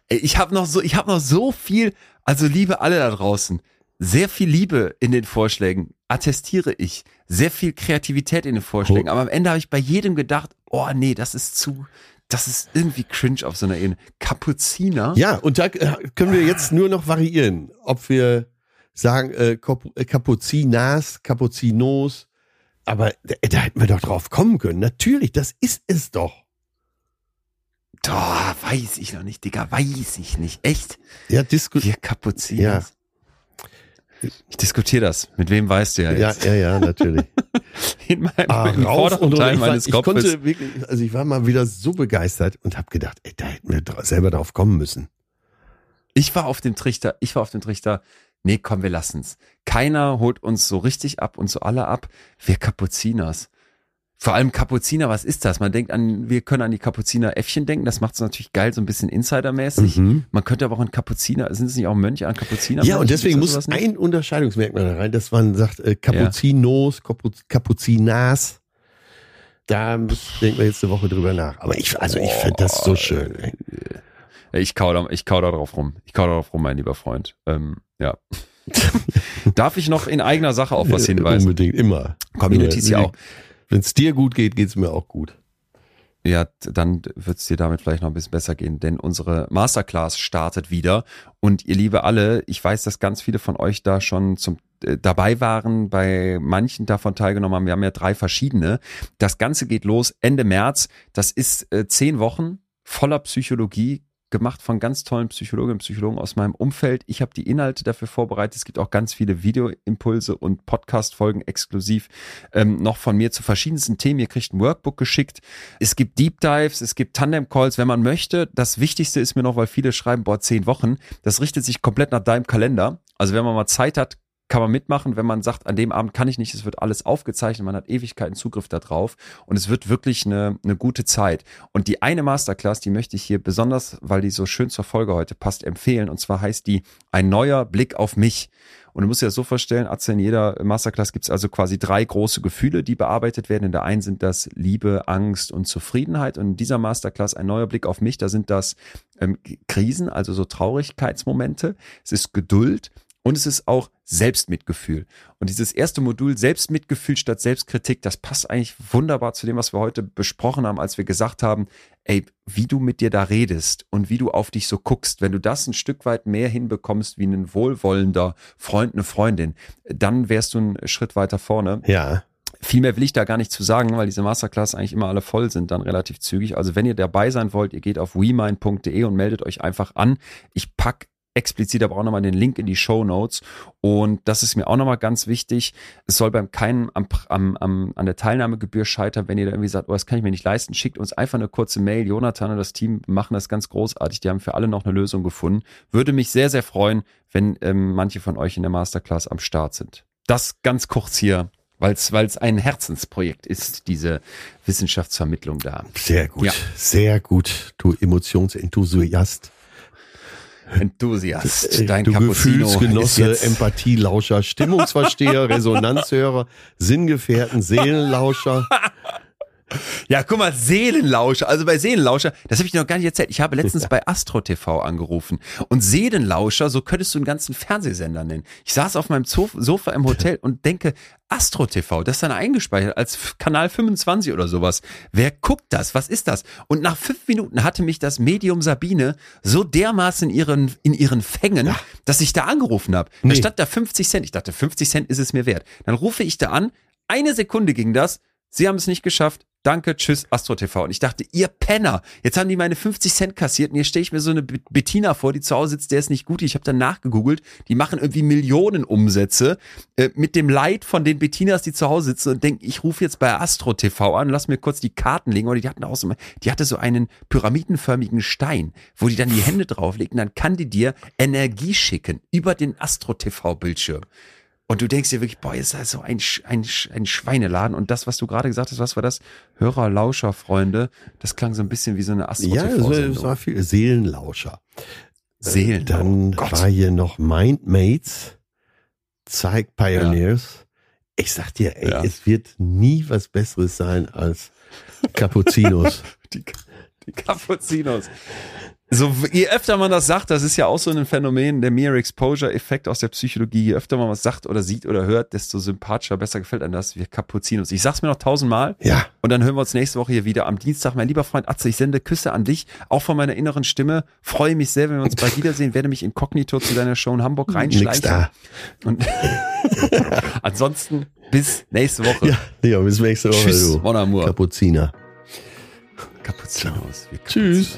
ich habe noch so, ich habe noch so viel, also liebe alle da draußen, sehr viel Liebe in den Vorschlägen, attestiere ich, sehr viel Kreativität in den Vorschlägen,
Oh.
aber am Ende habe ich bei jedem gedacht, oh nee, das ist zu, das ist irgendwie cringe auf so einer Ebene. Kapuziner?
ja, und da äh, können wir jetzt nur noch variieren, ob wir sagen äh, Kap- äh, Kapuzinas, Kapuzinos, aber da, da hätten wir doch drauf kommen können. Natürlich, das ist es doch.
Doch, weiß ich noch nicht, Digga, weiß ich nicht. Echt?
Ja, Disku
Wir Kapuziner. Ich diskutiere das. Mit wem weißt du ja
ja,
jetzt?
ja, ja, natürlich.
In meinem
Ah, rauf und.
Teil
Ich, war,
meines
ich
Kopfes.
konnte wirklich, also ich war mal wieder so begeistert und habe gedacht, ey, da hätten wir selber drauf kommen müssen.
Ich war auf dem Trichter, ich war auf dem Trichter, nee, komm, wir lassen's. Keiner holt uns so richtig ab und so alle ab. Wir Kapuziners. Vor allem Kapuziner, was ist das? Man denkt an, wir können an die Kapuziner-Äffchen denken, das macht es natürlich geil, so ein bisschen Insidermäßig.
Mhm.
Man könnte aber auch an Kapuziner, sind es nicht auch Mönche an Kapuziner?
Ja, und deswegen muss ein Unterscheidungsmerkmal da rein, dass man sagt, äh, Kapuzinos, Kapu Kapuzinas. Da denken wir jetzt eine Woche drüber nach. Aber ich, also ich finde das so schön. Ey.
Ich kau, da, ich kau da drauf rum. Ich kau da drauf rum, mein lieber Freund. Ähm, ja. Darf ich noch in eigener Sache auf was hinweisen?
Unbedingt, immer.
Community ist ja auch.
Wenn es dir gut geht, geht's mir auch gut.
Ja, dann wird es dir damit vielleicht noch ein bisschen besser gehen, denn unsere Masterclass startet wieder. Und ihr liebe alle, ich weiß, dass ganz viele von euch da schon zum äh, dabei waren, bei manchen davon teilgenommen haben. Wir haben ja drei verschiedene. Das Ganze geht los Ende März. Das ist äh, zehn Wochen voller Psychologie, gemacht von ganz tollen Psychologinnen und Psychologen aus meinem Umfeld. Ich habe die Inhalte dafür vorbereitet. Es gibt auch ganz viele Videoimpulse und Podcast-Folgen exklusiv ähm, noch von mir zu verschiedensten Themen. Ihr kriegt ein Workbook geschickt. Es gibt Deep Dives, es gibt Tandem-Calls, wenn man möchte. Das Wichtigste ist mir noch, weil viele schreiben, boah, zehn Wochen. Das richtet sich komplett nach deinem Kalender. Also wenn man mal Zeit hat, kann man mitmachen, wenn man sagt, an dem Abend kann ich nicht, es wird alles aufgezeichnet, man hat Ewigkeiten Zugriff darauf und es wird wirklich eine, eine gute Zeit. Und die eine Masterclass, die möchte ich hier besonders, weil die so schön zur Folge heute passt, empfehlen. Und zwar heißt die Ein neuer Blick auf mich. Und du musst dir das so vorstellen, Atze, in jeder Masterclass gibt es also quasi drei große Gefühle, die bearbeitet werden. In der einen sind das Liebe, Angst und Zufriedenheit. Und in dieser Masterclass ein neuer Blick auf mich, da sind das ähm, Krisen, also so Traurigkeitsmomente. Es ist Geduld und es ist auch Selbstmitgefühl. Und dieses erste Modul Selbstmitgefühl statt Selbstkritik, das passt eigentlich wunderbar zu dem, was wir heute besprochen haben, als wir gesagt haben, ey, wie du mit dir da redest und wie du auf dich so guckst, wenn du das ein Stück weit mehr hinbekommst wie ein wohlwollender Freund, eine Freundin, dann wärst du einen Schritt weiter vorne.
Ja.
Viel mehr will ich da gar nicht zu sagen, weil diese Masterclass eigentlich immer alle voll sind, dann relativ zügig. Also wenn ihr dabei sein wollt, ihr geht auf wemind.de und meldet euch einfach an. Ich pack explizit aber auch nochmal den Link in die Show Notes. Und das ist mir auch nochmal ganz wichtig. Es soll beim keinen am, am, am, an der Teilnahmegebühr scheitern, wenn ihr da irgendwie sagt, oh, das kann ich mir nicht leisten, schickt uns einfach eine kurze Mail. Jonathan und das Team machen das ganz großartig. Die haben für alle noch eine Lösung gefunden. Würde mich sehr, sehr freuen, wenn ähm, manche von euch in der Masterclass am Start sind. Das ganz kurz hier weil es ein Herzensprojekt ist, diese Wissenschaftsvermittlung da.
Sehr gut.
Ja.
Sehr gut. Du Emotionsenthusiast.
Enthusiast,
Äh,
dein
du
Cappuccino
Gefühlsgenosse, Empathielauscher, Stimmungsversteher, Resonanzhörer, Sinngefährten, Seelenlauscher.
Ja, guck mal, Seelenlauscher. Also bei Seelenlauscher, das habe ich dir noch gar nicht erzählt. Ich habe letztens bei Astro TV angerufen. Und Seelenlauscher, so könntest du einen ganzen Fernsehsender nennen. Ich saß auf meinem Sofa im Hotel und denke, Astro TV, das ist dann eingespeichert als Kanal 25 oder sowas. Wer guckt das? Was ist das? Und nach fünf Minuten hatte mich das Medium Sabine so dermaßen in ihren, in ihren Fängen, dass ich da angerufen habe. Da
Nee.
stand da 50 Cent. Ich dachte, 50 Cent ist es mir wert. Dann rufe ich da an. Eine Sekunde ging das. Sie haben es nicht geschafft. Danke, tschüss, Astro TV. Und ich dachte, ihr Penner, jetzt haben die meine 50 Cent kassiert und hier stehe ich mir so eine Bettina vor, die zu Hause sitzt, der ist nicht gut. Ich habe dann nachgegoogelt, die machen irgendwie Millionen Umsätze äh, mit dem Leid von den Bettinas, die zu Hause sitzen und denken, ich rufe jetzt bei Astro TV an, lass mir kurz die Karten legen. Oder die hatten auch so, die hatte so einen pyramidenförmigen Stein, wo die dann die Hände drauflegen, dann kann die dir Energie schicken über den Astro TV Bildschirm. Und du denkst dir wirklich, boah, ist das so ein, ein, ein Schweineladen. Und das, was du gerade gesagt hast, was war das? Hörer, Lauscher, Freunde. Das klang so ein bisschen wie so eine astro
Ja, es war viel Seelenlauscher.
Seelen.
Dann oh war hier noch Mindmates, Zeig Pioneers. Ja. Ich sag dir, ey, ja. es wird nie was Besseres sein als Capuzinos.
die, die Capuzinos. So, je öfter man das sagt, das ist ja auch so ein Phänomen, der Mere Exposure Effekt aus der Psychologie. Je öfter man was sagt oder sieht oder hört, desto sympathischer, besser gefällt einem das. Wir Kapuzinos. Ich sag's mir noch tausendmal.
Ja.
Und dann hören wir uns nächste Woche hier wieder am Dienstag. Mein lieber Freund Atze, ich sende Küsse an dich, auch von meiner inneren Stimme. Freue mich sehr, wenn wir uns bald wiedersehen. Werde mich inkognito zu deiner Show in Hamburg reinschleichen. Nix da. Und ansonsten bis nächste Woche.
Ja, ja bis nächste Woche.
Tschüss, Mon Amour.
Kapuziner.
Kapuzinos.
Tschüss.